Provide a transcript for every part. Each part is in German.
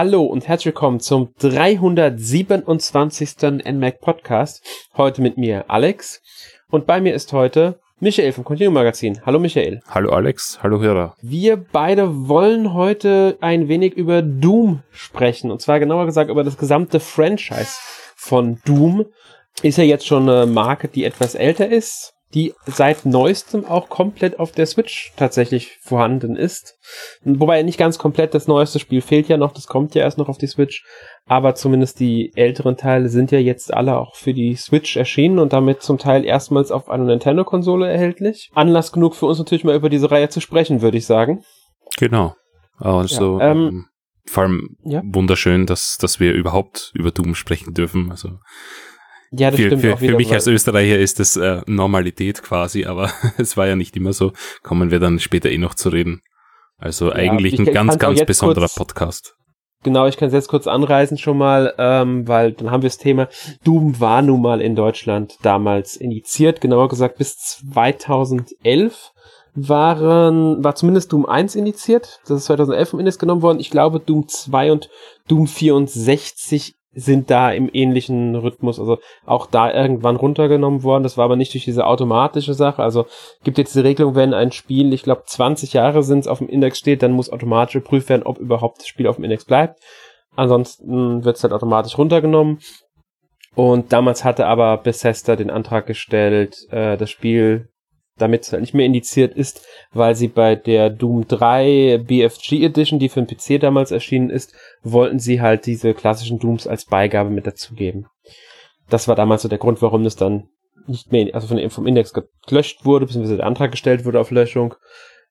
Hallo und herzlich willkommen zum 327. NMAC Podcast. Heute mit mir Alex und bei mir ist heute Michael vom Continuum Magazin. Hallo Michael. Hallo Alex, hallo Hörer. Wir beide wollen heute ein wenig über Doom sprechen und zwar genauer gesagt über das gesamte Franchise von Doom. Ist ja jetzt schon eine Marke, die etwas älter ist, die seit neuestem auch komplett auf der Switch tatsächlich vorhanden ist. Wobei nicht ganz komplett, das neueste Spiel fehlt ja noch, das kommt ja erst noch auf die Switch, aber zumindest die älteren Teile sind ja jetzt alle auch für die Switch erschienen und damit zum Teil erstmals auf einer Nintendo-Konsole erhältlich. Anlass genug für uns natürlich mal über diese Reihe zu sprechen, würde ich sagen. Genau. Also ja, ähm, vor allem ja? wunderschön, dass, dass wir überhaupt über Doom sprechen dürfen. Also ja, das für, stimmt für, auch wieder, für mich als Österreicher ist das äh, Normalität quasi, aber es war ja nicht immer so. Kommen wir dann später eh noch zu reden. Also ja, eigentlich ein ganz, ganz besonderer kurz, Podcast. Genau, ich kann es jetzt kurz anreißen schon mal, ähm, weil dann haben wir das Thema. Doom war nun mal in Deutschland damals initiiert, genauer gesagt bis 2011 waren, war zumindest Doom 1 initiiert. Das ist 2011 vom Index genommen worden. Ich glaube, Doom 2 und Doom 64 sind da im ähnlichen Rhythmus, also auch da irgendwann runtergenommen worden. Das war aber nicht durch diese automatische Sache. Also gibt jetzt die Regelung, wenn ein Spiel, ich glaube 20 Jahre sind es auf dem Index steht, dann muss automatisch geprüft werden, ob überhaupt das Spiel auf dem Index bleibt. Ansonsten wird es halt automatisch runtergenommen. Und damals hatte aber Bethesda den Antrag gestellt, äh, das Spiel damit es halt nicht mehr indiziert ist, weil sie bei der Doom 3 BFG Edition, die für den PC damals erschienen ist, wollten sie halt diese klassischen Dooms als Beigabe mit dazugeben. Das war damals so der Grund, warum das dann nicht mehr, also von, vom Index gelöscht wurde, beziehungsweise der Antrag gestellt wurde auf Löschung.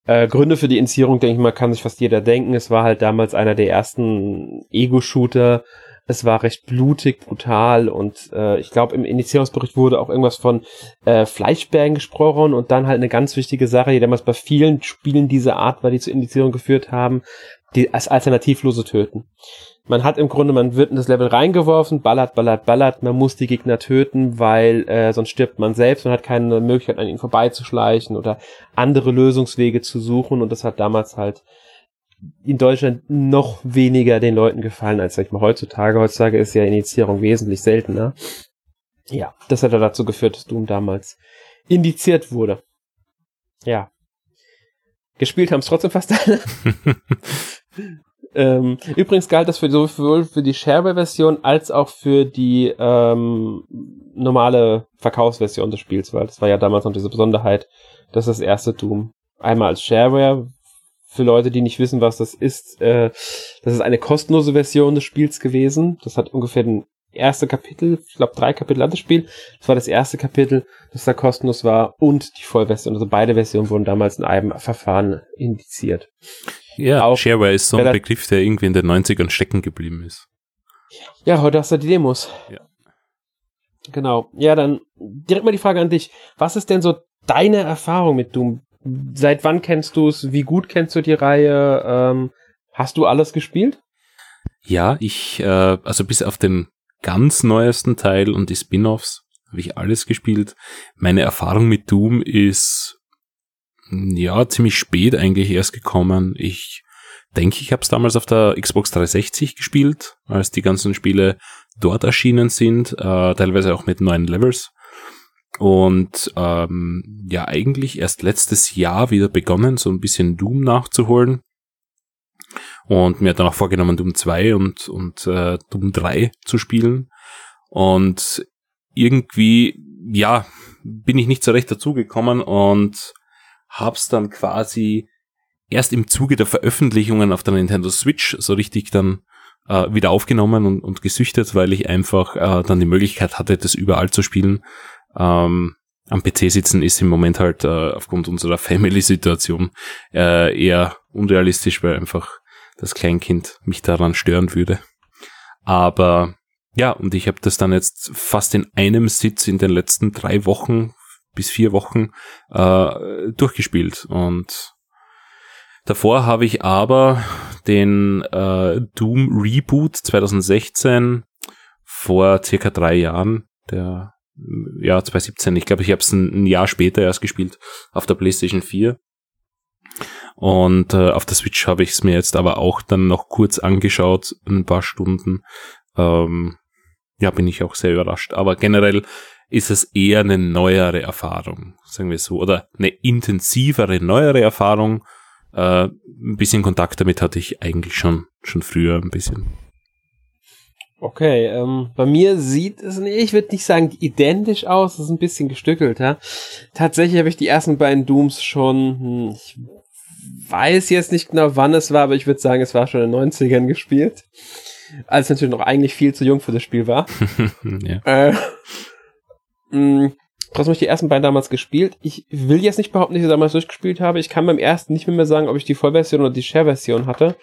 Äh, Gründe für die Indizierung, denke ich mal, kann sich fast jeder denken. Es war halt damals einer der ersten Ego-Shooter, es war recht blutig, brutal und äh, ich glaube, im Indizierungsbericht wurde auch irgendwas von äh, Fleischbergen gesprochen und dann halt eine ganz wichtige Sache, die damals bei vielen Spielen dieser Art war, die zur Indizierung geführt haben, die als alternativlose Töten. Man hat im Grunde, man wird in das Level reingeworfen, ballert, ballert, ballert, man muss die Gegner töten, weil äh, sonst stirbt man selbst und hat keine Möglichkeit, an ihnen vorbeizuschleichen oder andere Lösungswege zu suchen und das hat damals halt in Deutschland noch weniger den Leuten gefallen als, sag ich mal, heutzutage. Heutzutage ist ja Indizierung wesentlich seltener. Ja, das hat ja dazu geführt, dass Doom damals indiziert wurde. Ja. Gespielt haben es trotzdem fast alle. ähm, übrigens galt das für sowohl für die Shareware-Version als auch für die ähm, normale Verkaufsversion des Spiels, weil das war ja damals noch diese Besonderheit, dass das erste Doom einmal als Shareware für Leute, die nicht wissen, was das ist, äh, das ist eine kostenlose Version des Spiels gewesen. Das hat ungefähr den erste Kapitel, ich glaube drei Kapitel hat das Spiel. Das war das erste Kapitel, das da kostenlos war und die Vollversion. Also beide Versionen wurden damals in einem Verfahren indiziert. Ja, Auch Shareware ist so ein Begriff, der irgendwie in den 90ern stecken geblieben ist. Ja, heute hast du die Demos. Ja. Genau. Ja, dann direkt mal die Frage an dich. Was ist denn so deine Erfahrung mit Doom? Seit wann kennst du es? Wie gut kennst du die Reihe? Ähm, hast du alles gespielt? Ja, ich, äh, also bis auf den ganz neuesten Teil und die Spin-offs habe ich alles gespielt. Meine Erfahrung mit Doom ist ja ziemlich spät eigentlich erst gekommen. Ich denke, ich habe es damals auf der Xbox 360 gespielt, als die ganzen Spiele dort erschienen sind, äh, teilweise auch mit neuen Levels. Und ähm, ja, eigentlich erst letztes Jahr wieder begonnen, so ein bisschen Doom nachzuholen. Und mir dann auch vorgenommen, Doom 2 und, und äh, Doom 3 zu spielen. Und irgendwie, ja, bin ich nicht so recht dazugekommen und hab's dann quasi erst im Zuge der Veröffentlichungen auf der Nintendo Switch so richtig dann äh, wieder aufgenommen und, und gesüchtet, weil ich einfach äh, dann die Möglichkeit hatte, das überall zu spielen ähm, am PC sitzen ist im Moment halt äh, aufgrund unserer Family-Situation äh, eher unrealistisch, weil einfach das Kleinkind mich daran stören würde. Aber ja, und ich habe das dann jetzt fast in einem Sitz in den letzten drei Wochen bis vier Wochen äh, durchgespielt. Und davor habe ich aber den äh, Doom Reboot 2016 vor circa drei Jahren, der ja, 2017. Ich glaube, ich habe es ein, ein, Jahr später erst gespielt auf der PlayStation 4. Und äh, auf der Switch habe ich es mir jetzt aber auch dann noch kurz angeschaut, ein paar Stunden. Ähm, ja, bin ich auch sehr überrascht. Aber generell ist es eher eine neuere Erfahrung, sagen wir so, oder eine intensivere, neuere Erfahrung. Äh, ein bisschen Kontakt damit hatte ich eigentlich schon, schon früher ein bisschen. Okay, ähm, bei mir sieht es, nee, ich würde nicht sagen identisch aus, es ist ein bisschen gestückelt, ja. Tatsächlich habe ich die ersten beiden Dooms schon, hm, ich weiß jetzt nicht genau wann es war, aber ich würde sagen, es war schon in den 90ern gespielt. Als natürlich noch eigentlich viel zu jung für das Spiel war. ja. Äh, mh, trotzdem habe ich die ersten beiden damals gespielt. Ich will jetzt nicht behaupten, dass ich damals durchgespielt habe. Ich kann beim ersten nicht mehr sagen, ob ich die Vollversion oder die Share-Version hatte.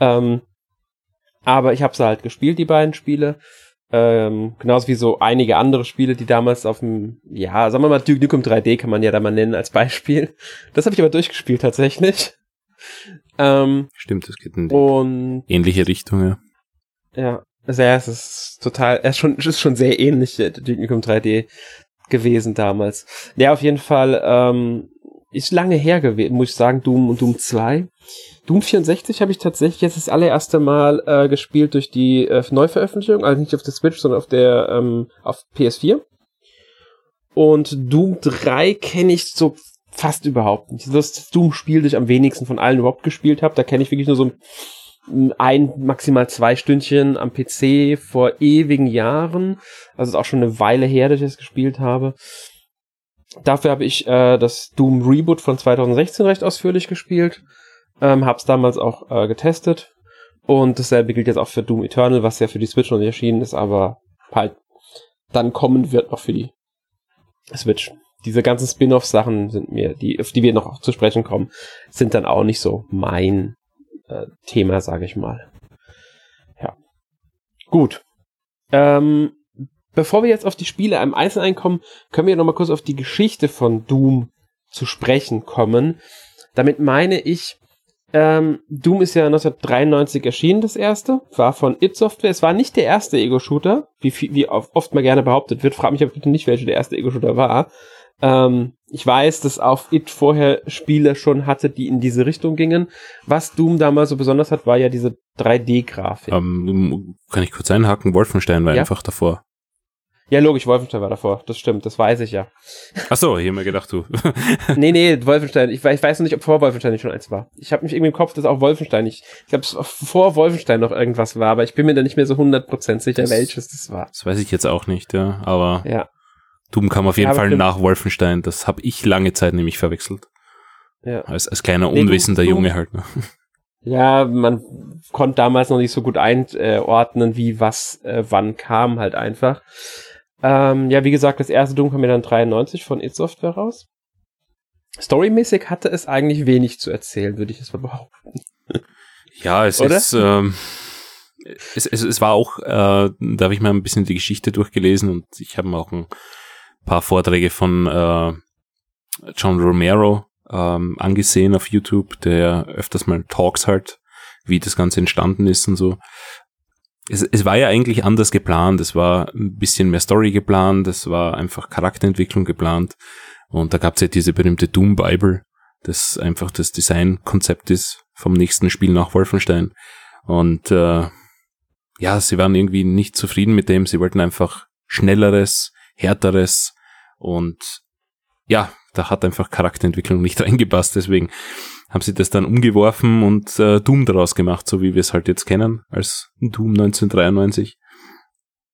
Ähm, aber ich habe sie halt gespielt, die beiden Spiele. Ähm, genauso wie so einige andere Spiele, die damals auf dem, ja, sagen wir mal, Duke Nukem 3D kann man ja da mal nennen als Beispiel. Das habe ich aber durchgespielt tatsächlich. Ähm, Stimmt, es geht in und, ähnliche Richtung, ja. Ja, also ja, es ist total, es ist schon, es ist schon sehr ähnlich, äh, Duke Nukem 3D gewesen damals. Ja, auf jeden Fall, ähm, ist lange her gewesen, muss ich sagen, Doom und Doom 2. Doom 64 habe ich tatsächlich jetzt das allererste Mal äh, gespielt durch die äh, Neuveröffentlichung, also nicht auf der Switch, sondern auf der ähm, auf PS4. Und Doom 3 kenne ich so fast überhaupt nicht. Das Doom-Spiel, das ich am wenigsten von allen überhaupt gespielt habe, da kenne ich wirklich nur so ein, maximal zwei Stündchen am PC vor ewigen Jahren. Also ist auch schon eine Weile her, dass ich das gespielt habe. Dafür habe ich äh, das Doom Reboot von 2016 recht ausführlich gespielt. Ähm, hab's damals auch äh, getestet. Und dasselbe gilt jetzt auch für Doom Eternal, was ja für die Switch noch nicht erschienen ist, aber halt dann kommen wird noch für die Switch. Diese ganzen Spin-off-Sachen sind mir, die, auf die wir noch zu sprechen kommen, sind dann auch nicht so mein äh, Thema, sage ich mal. Ja. Gut. Ähm, bevor wir jetzt auf die Spiele im Einzelnen kommen, können wir noch mal kurz auf die Geschichte von Doom zu sprechen kommen. Damit meine ich, ähm, Doom ist ja 1993 erschienen, das erste, war von id Software. Es war nicht der erste Ego-Shooter, wie, wie oft mal gerne behauptet wird. Frag mich aber bitte nicht, welcher der erste Ego-Shooter war. Ähm, ich weiß, dass auf It vorher Spiele schon hatte, die in diese Richtung gingen. Was Doom damals so besonders hat, war ja diese 3D-Grafik. Ähm, kann ich kurz einhaken? Wolfenstein war ja? einfach davor. Ja, logisch, Wolfenstein war davor. Das stimmt, das weiß ich ja. Ach so, hab mir gedacht, du. nee, nee, Wolfenstein. Ich, ich weiß noch nicht, ob vor Wolfenstein nicht schon eins war. Ich habe mich irgendwie im Kopf, dass auch Wolfenstein nicht. Ich glaube, vor Wolfenstein noch irgendwas war, aber ich bin mir da nicht mehr so 100% sicher, das, welches das war. Das weiß ich jetzt auch nicht, ja. Aber ja. Doom kam auf jeden ja, Fall nach Wolfenstein. Das habe ich lange Zeit nämlich verwechselt. Ja. Als, als kleiner, unwissender nee, Junge halt. Ne? Ja, man konnte damals noch nicht so gut einordnen, wie was äh, wann kam halt einfach. Ähm, ja, wie gesagt, das erste Doom kam mir dann 93 von id Software raus. Storymäßig hatte es eigentlich wenig zu erzählen, würde ich es mal behaupten. Ja, es Oder? ist, ähm, es, es, es war auch, äh, da habe ich mal ein bisschen die Geschichte durchgelesen und ich habe auch ein paar Vorträge von äh, John Romero ähm, angesehen auf YouTube, der öfters mal Talks halt, wie das Ganze entstanden ist und so es, es war ja eigentlich anders geplant. Es war ein bisschen mehr Story geplant, es war einfach Charakterentwicklung geplant. Und da gab es ja diese berühmte Doom Bible, das einfach das Designkonzept ist vom nächsten Spiel nach Wolfenstein. Und äh, ja, sie waren irgendwie nicht zufrieden mit dem. Sie wollten einfach schnelleres, härteres und ja, da hat einfach Charakterentwicklung nicht reingepasst. Deswegen haben sie das dann umgeworfen und äh, Doom daraus gemacht, so wie wir es halt jetzt kennen, als Doom 1993.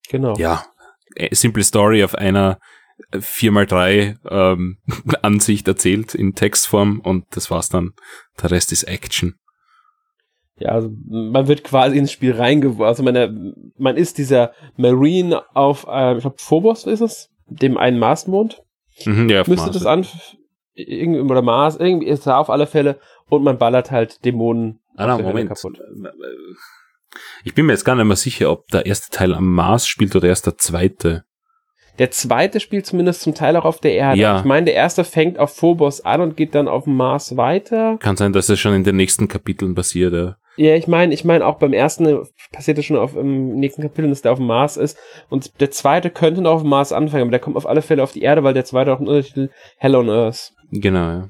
Genau. Ja, äh, simple Story auf einer 4x3 ähm, Ansicht erzählt in Textform und das war's dann. Der Rest ist Action. Ja, also man wird quasi ins Spiel reingeworfen. Also man, man ist dieser Marine auf, äh, ich glaube, Phobos ist es, dem einen Marsmond. Mhm, ja, Müsste das an, irgendwie, oder Mars, irgendwie ist da auf alle Fälle und man ballert halt Dämonen ah, Moment. kaputt. Ich bin mir jetzt gar nicht mehr sicher, ob der erste Teil am Mars spielt oder erst der zweite. Der zweite spielt zumindest zum Teil auch auf der Erde. Ja. Ich meine, der erste fängt auf Phobos an und geht dann auf dem Mars weiter. Kann sein, dass es schon in den nächsten Kapiteln passiert, ja. Ja, ich meine, ich meine auch beim ersten passiert es schon auf im nächsten Kapitel, dass der auf dem Mars ist und der zweite könnte noch auf dem Mars anfangen, aber der kommt auf alle Fälle auf die Erde, weil der zweite auch einen Untertitel Hell on Earth. Genau, ja.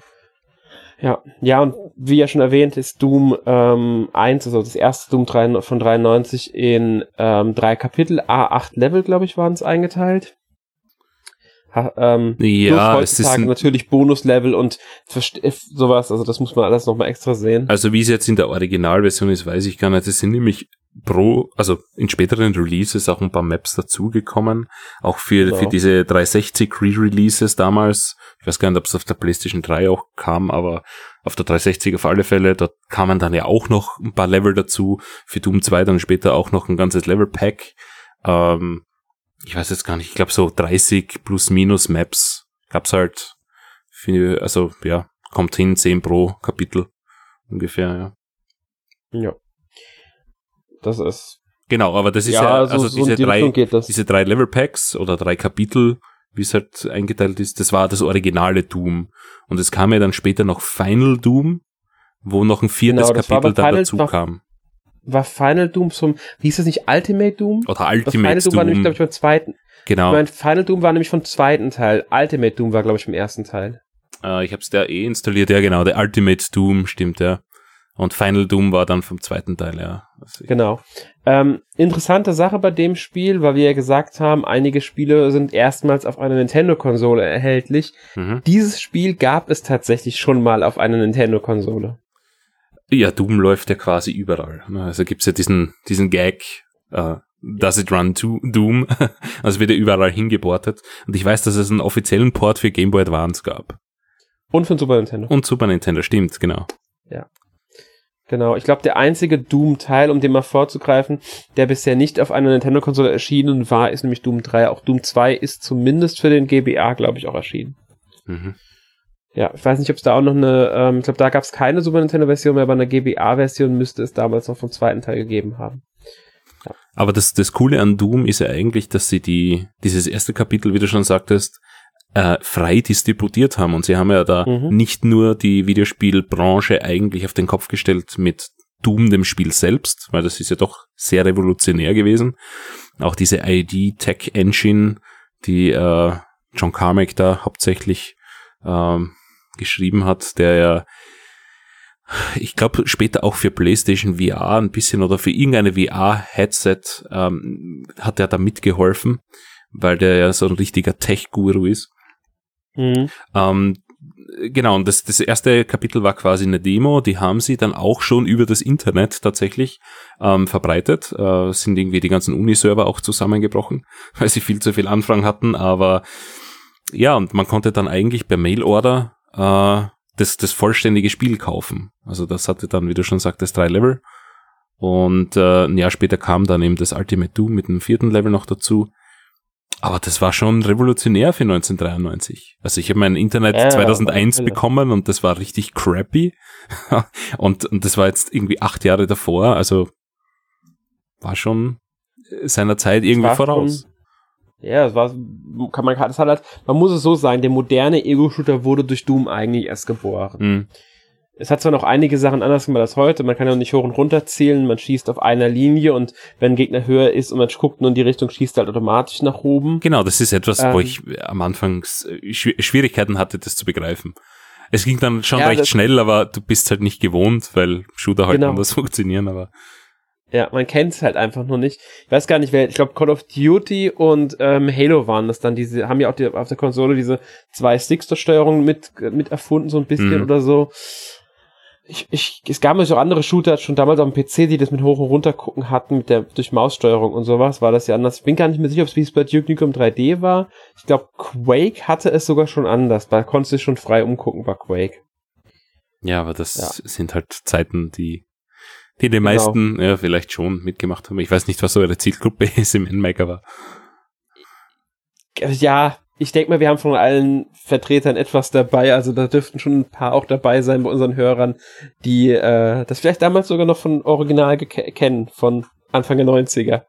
Ja, ja, und wie ja schon erwähnt, ist Doom ähm, 1, also das erste Doom 3, von 93 in ähm, drei Kapitel, A8 Level, glaube ich, waren es eingeteilt. Ähm, ja, es ist natürlich Bonuslevel und äh, sowas, also das muss man alles nochmal extra sehen. Also wie es jetzt in der Originalversion ist, weiß ich gar nicht. Es sind nämlich pro, also in späteren Releases auch ein paar Maps dazugekommen. Auch für, genau. für diese 360 Re-Releases damals. Ich weiß gar nicht, ob es auf der PlayStation 3 auch kam, aber auf der 360 auf alle Fälle. Dort kamen dann ja auch noch ein paar Level dazu. Für Doom 2 dann später auch noch ein ganzes Level-Pack. Ähm, ich weiß jetzt gar nicht, ich glaube so 30 plus minus Maps gab's halt. Für, also ja, kommt hin, 10 pro Kapitel ungefähr, ja. Ja. Das ist. Genau, aber das ist ja, ja also so diese, die drei, diese drei Level Packs oder drei Kapitel, wie es halt eingeteilt ist, das war das originale Doom. Und es kam ja dann später noch Final Doom, wo noch ein viertes genau, Kapitel dann dazu war, kam. War Final Doom zum, wie hieß das nicht, Ultimate Doom? Oder Ultimate das Final Doom. Doom war nämlich, glaube ich, beim zweiten. Genau. Ich mein, Final Doom war nämlich vom zweiten Teil. Ultimate Doom war, glaube ich, vom ersten Teil. Äh, ich habe es da eh installiert, ja genau, der Ultimate Doom, stimmt, ja. Und Final Doom war dann vom zweiten Teil, ja. Genau. Ähm, interessante Sache bei dem Spiel, weil wir ja gesagt haben, einige Spiele sind erstmals auf einer Nintendo-Konsole erhältlich. Mhm. Dieses Spiel gab es tatsächlich schon mal auf einer Nintendo-Konsole. Ja, Doom läuft ja quasi überall. Also gibt's ja diesen, diesen Gag, uh, Does it run to Doom? also wird ja überall hingeportet. Und ich weiß, dass es einen offiziellen Port für Game Boy Advance gab. Und für Super Nintendo. Und Super Nintendo, stimmt, genau. Ja. Genau, ich glaube, der einzige Doom-Teil, um den mal vorzugreifen, der bisher nicht auf einer Nintendo-Konsole erschienen war, ist nämlich Doom 3. Auch Doom 2 ist zumindest für den GBA, glaube ich, auch erschienen. Mhm. Ja, ich weiß nicht, ob es da auch noch eine, ähm, ich glaube, da gab es keine Super Nintendo-Version mehr, aber eine GBA-Version müsste es damals noch vom zweiten Teil gegeben haben. Ja. Aber das, das Coole an Doom ist ja eigentlich, dass sie die, dieses erste Kapitel, wie du schon sagtest, äh, frei distributiert haben. Und sie haben ja da mhm. nicht nur die Videospielbranche eigentlich auf den Kopf gestellt mit Doom, dem Spiel selbst, weil das ist ja doch sehr revolutionär gewesen. Auch diese ID Tech Engine, die äh, John Carmack da hauptsächlich ähm, geschrieben hat, der ja ich glaube später auch für PlayStation VR ein bisschen oder für irgendeine VR-Headset ähm, hat er da mitgeholfen, weil der ja so ein richtiger Tech-Guru ist. Mhm. Ähm, genau, und das, das erste Kapitel war quasi eine Demo, die haben sie dann auch schon über das Internet tatsächlich ähm, verbreitet. Äh, sind irgendwie die ganzen Uniserver auch zusammengebrochen, weil sie viel zu viel Anfragen hatten, aber ja, und man konnte dann eigentlich per Mailorder äh, das, das vollständige Spiel kaufen. Also das hatte dann, wie du schon sagtest, drei Level. Und äh, ein Jahr später kam dann eben das Ultimate Doom mit einem vierten Level noch dazu. Aber das war schon revolutionär für 1993. Also ich habe mein Internet ja, 2001 ja, bekommen und das war richtig crappy. und, und das war jetzt irgendwie acht Jahre davor. Also war schon seiner Zeit irgendwie voraus. Ja, das war, kann man, das hat halt, man muss es so sagen, der moderne Ego-Shooter wurde durch Doom eigentlich erst geboren. Mhm. Es hat zwar noch einige Sachen anders gemacht als heute. Man kann ja nicht hoch und runter zielen. Man schießt auf einer Linie und wenn ein Gegner höher ist und man guckt nur in die Richtung, schießt er halt automatisch nach oben. Genau, das ist etwas, ähm, wo ich am Anfang Schwierigkeiten hatte, das zu begreifen. Es ging dann schon ja, recht schnell, aber du bist halt nicht gewohnt, weil Shooter halt genau. anders funktionieren, aber. Ja, man kennt es halt einfach nur nicht. Ich weiß gar nicht, wer, ich glaube Call of Duty und ähm, Halo waren das dann, diese, haben ja auch die, auf der Konsole diese zwei Sticks-Steuerung mit, mit erfunden, so ein bisschen mhm. oder so ich, ich, es gab natürlich auch andere Shooter schon damals auf dem PC, die das mit hoch und runter gucken hatten, mit der, durch Maussteuerung und sowas, war das ja anders. Ich bin gar nicht mehr sicher, ob es wie es bei Duke Nukem 3D war. Ich glaube, Quake hatte es sogar schon anders. Da konntest du schon frei umgucken bei Quake. Ja, aber das ja. sind halt Zeiten, die, die die genau. meisten, ja, vielleicht schon mitgemacht haben. Ich weiß nicht, was so ihre Zielgruppe ist im Endmaker, aber. Ja, ich denke mal, wir haben von allen Vertretern etwas dabei. Also da dürften schon ein paar auch dabei sein bei unseren Hörern, die äh, das vielleicht damals sogar noch von Original kennen, von Anfang der 90er.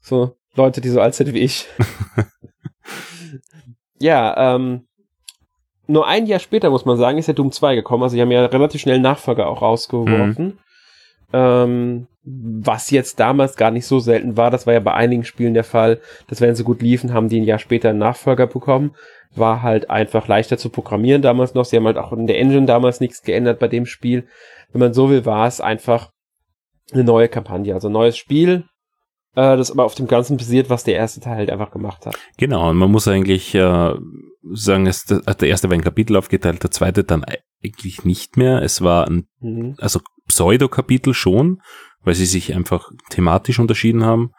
So Leute, die so alt sind wie ich. ja, ähm, nur ein Jahr später, muss man sagen, ist ja Doom 2 gekommen. Also die haben ja relativ schnell Nachfolger auch rausgeworfen. Mhm. Ähm, was jetzt damals gar nicht so selten war, das war ja bei einigen Spielen der Fall, dass wenn sie gut liefen, haben die ein Jahr später einen Nachfolger bekommen. War halt einfach leichter zu programmieren damals noch. Sie haben halt auch in der Engine damals nichts geändert bei dem Spiel. Wenn man so will, war es einfach eine neue Kampagne, also ein neues Spiel, äh, das aber auf dem Ganzen basiert, was der erste Teil halt einfach gemacht hat. Genau, und man muss eigentlich äh, sagen, es, der erste war ein Kapitel aufgeteilt, der zweite dann eigentlich nicht mehr. Es war ein, mhm. also Pseudo-Kapitel schon, weil sie sich einfach thematisch unterschieden haben.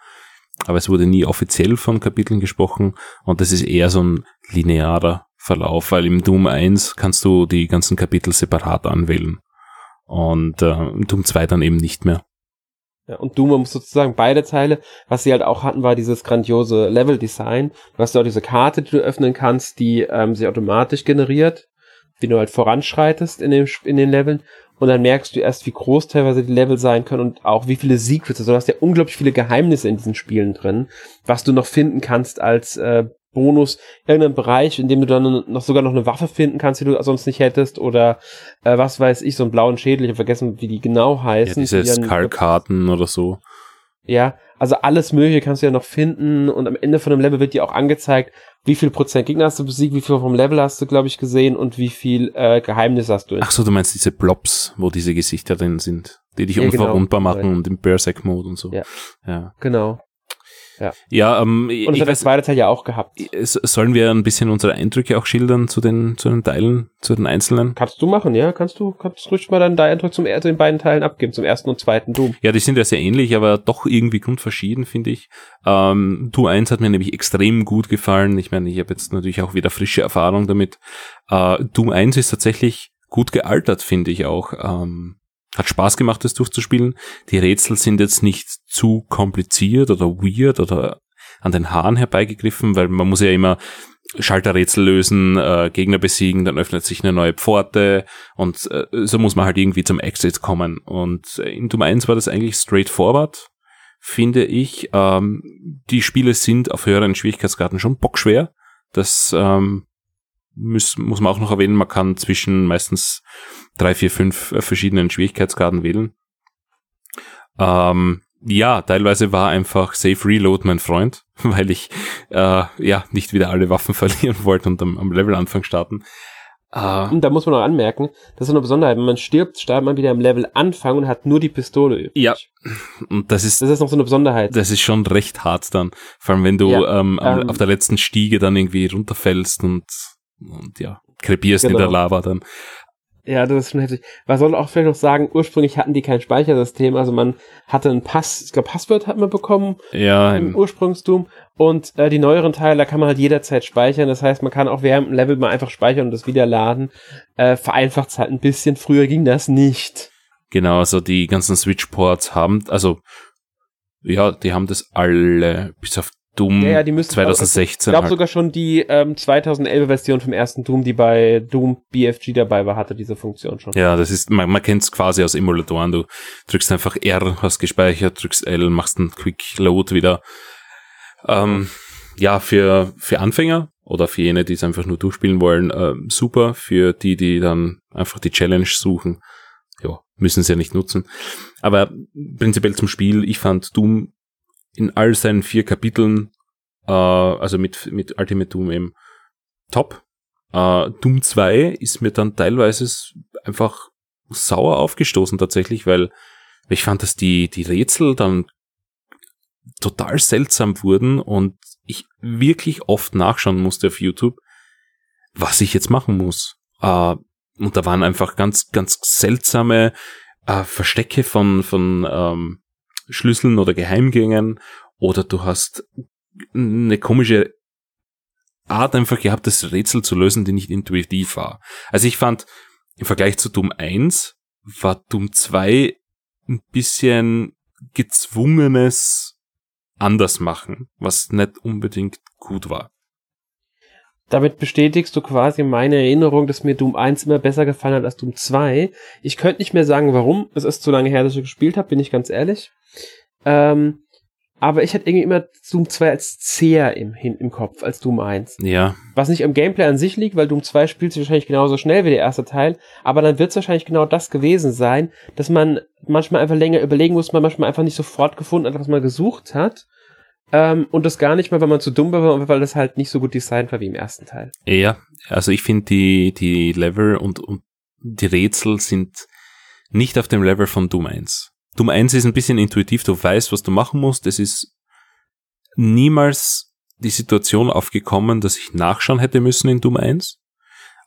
Aber es wurde nie offiziell von Kapiteln gesprochen und das ist eher so ein linearer Verlauf, weil im Doom 1 kannst du die ganzen Kapitel separat anwählen und äh, im Doom 2 dann eben nicht mehr. Ja, und Doom muss sozusagen beide Teile, was sie halt auch hatten, war dieses grandiose Level-Design. Du hast ja auch diese Karte, die du öffnen kannst, die ähm, sie automatisch generiert, wie du halt voranschreitest in, dem, in den Leveln und dann merkst du erst, wie groß teilweise die Level sein können und auch wie viele Secrets. Also du hast ja unglaublich viele Geheimnisse in diesen Spielen drin, was du noch finden kannst als äh, Bonus, irgendeinen Bereich, in dem du dann noch sogar noch eine Waffe finden kannst, die du sonst nicht hättest, oder äh, was weiß ich, so einen blauen Schädel, ich habe vergessen, wie die genau heißen. Ja, diese Skullkarten oder so. Ja, also alles Mögliche kannst du ja noch finden und am Ende von dem Level wird dir auch angezeigt, wie viel Prozent Gegner hast du besiegt, wie viel vom Level hast du, glaube ich, gesehen und wie viel äh, Geheimnis hast du. Ach so, du meinst diese Blobs, wo diese Gesichter drin sind, die dich ja, unverwundbar genau. machen und im Berserk-Mode und so. Ja. ja. Genau. Ja, ja ähm, und das hat der zweite Teil ja auch gehabt. Sollen wir ein bisschen unsere Eindrücke auch schildern zu den, zu den Teilen, zu den einzelnen? Kannst du machen, ja? Kannst du, kannst ruhig mal deinen Eindruck zum, zu den beiden Teilen abgeben, zum ersten und zweiten Doom. Ja, die sind ja sehr ähnlich, aber doch irgendwie grundverschieden, finde ich. Ähm, Doom 1 hat mir nämlich extrem gut gefallen. Ich meine, ich habe jetzt natürlich auch wieder frische Erfahrung damit. Äh, Doom 1 ist tatsächlich gut gealtert, finde ich auch. Ähm, hat Spaß gemacht, das durchzuspielen. Die Rätsel sind jetzt nicht zu kompliziert oder weird oder an den Haaren herbeigegriffen, weil man muss ja immer Schalterrätsel lösen, äh, Gegner besiegen, dann öffnet sich eine neue Pforte und äh, so muss man halt irgendwie zum Exit kommen. Und in Doom 1 war das eigentlich straightforward, finde ich. Ähm, die Spiele sind auf höheren Schwierigkeitsgraden schon bockschwer. Das ähm, muss, muss man auch noch erwähnen, man kann zwischen meistens drei, vier, fünf äh, verschiedenen Schwierigkeitsgraden wählen. Ähm, ja, teilweise war einfach Safe Reload mein Freund, weil ich äh, ja nicht wieder alle Waffen verlieren wollte und am, am Levelanfang starten. Uh, und da muss man noch anmerken, das ist eine Besonderheit, wenn man stirbt, startet man wieder am Level Anfang und hat nur die Pistole übrig. Ja, und das ist das ist noch so eine Besonderheit. Das ist schon recht hart dann, vor allem wenn du ja, ähm, ähm, auf der letzten Stiege dann irgendwie runterfällst und und ja, krepierst genau. in der genau. Lava dann. Ja, das ist schon heftig. Man soll auch vielleicht noch sagen, ursprünglich hatten die kein Speichersystem, also man hatte ein Pass, ich glaube Passwort hat man bekommen ja, im Ursprungstum und äh, die neueren Teile, da kann man halt jederzeit speichern, das heißt, man kann auch während dem Level mal einfach speichern und das wieder laden. Äh, vereinfacht es halt ein bisschen, früher ging das nicht. Genau, also die ganzen Switch-Ports haben, also ja, die haben das alle, bis auf Doom ja, ja, die müssen 2016. ich glaube halt. sogar schon die ähm, 2011 Version vom ersten Doom, die bei Doom BFG dabei war, hatte diese Funktion schon. Ja, das ist, man, man kennt es quasi aus Emulatoren. Du drückst einfach R, hast gespeichert, drückst L, machst einen Quick Load wieder. Ähm, ja, für, für Anfänger oder für jene, die es einfach nur durchspielen wollen, äh, super. Für die, die dann einfach die Challenge suchen, ja, müssen sie ja nicht nutzen. Aber prinzipiell zum Spiel, ich fand Doom in all seinen vier Kapiteln, äh, also mit, mit Ultimate Doom eben top. Äh, Doom 2 ist mir dann teilweise einfach sauer aufgestoßen tatsächlich, weil ich fand, dass die, die Rätsel dann total seltsam wurden und ich wirklich oft nachschauen musste auf YouTube, was ich jetzt machen muss. Äh, und da waren einfach ganz, ganz seltsame äh, Verstecke von, von ähm, Schlüsseln oder Geheimgängen oder du hast eine komische Art einfach gehabt, das Rätsel zu lösen, die nicht intuitiv war. Also ich fand, im Vergleich zu Doom 1 war Doom 2 ein bisschen gezwungenes anders machen, was nicht unbedingt gut war. Damit bestätigst du quasi meine Erinnerung, dass mir Doom 1 immer besser gefallen hat als Doom 2. Ich könnte nicht mehr sagen, warum. Es ist zu lange her, dass ich gespielt habe, bin ich ganz ehrlich. Ähm, aber ich hatte irgendwie immer Doom 2 als zäher im, im Kopf als Doom 1. Ja. Was nicht am Gameplay an sich liegt, weil Doom 2 spielt sich wahrscheinlich genauso schnell wie der erste Teil, aber dann wird es wahrscheinlich genau das gewesen sein, dass man manchmal einfach länger überlegen muss, man manchmal einfach nicht sofort gefunden hat, was man gesucht hat. Ähm, und das gar nicht mal, weil man zu dumm war, weil das halt nicht so gut designt war wie im ersten Teil. Ja, also ich finde die, die Level und, und die Rätsel sind nicht auf dem Level von Doom 1. Doom 1 ist ein bisschen intuitiv, du weißt, was du machen musst. Es ist niemals die Situation aufgekommen, dass ich nachschauen hätte müssen in Doom 1.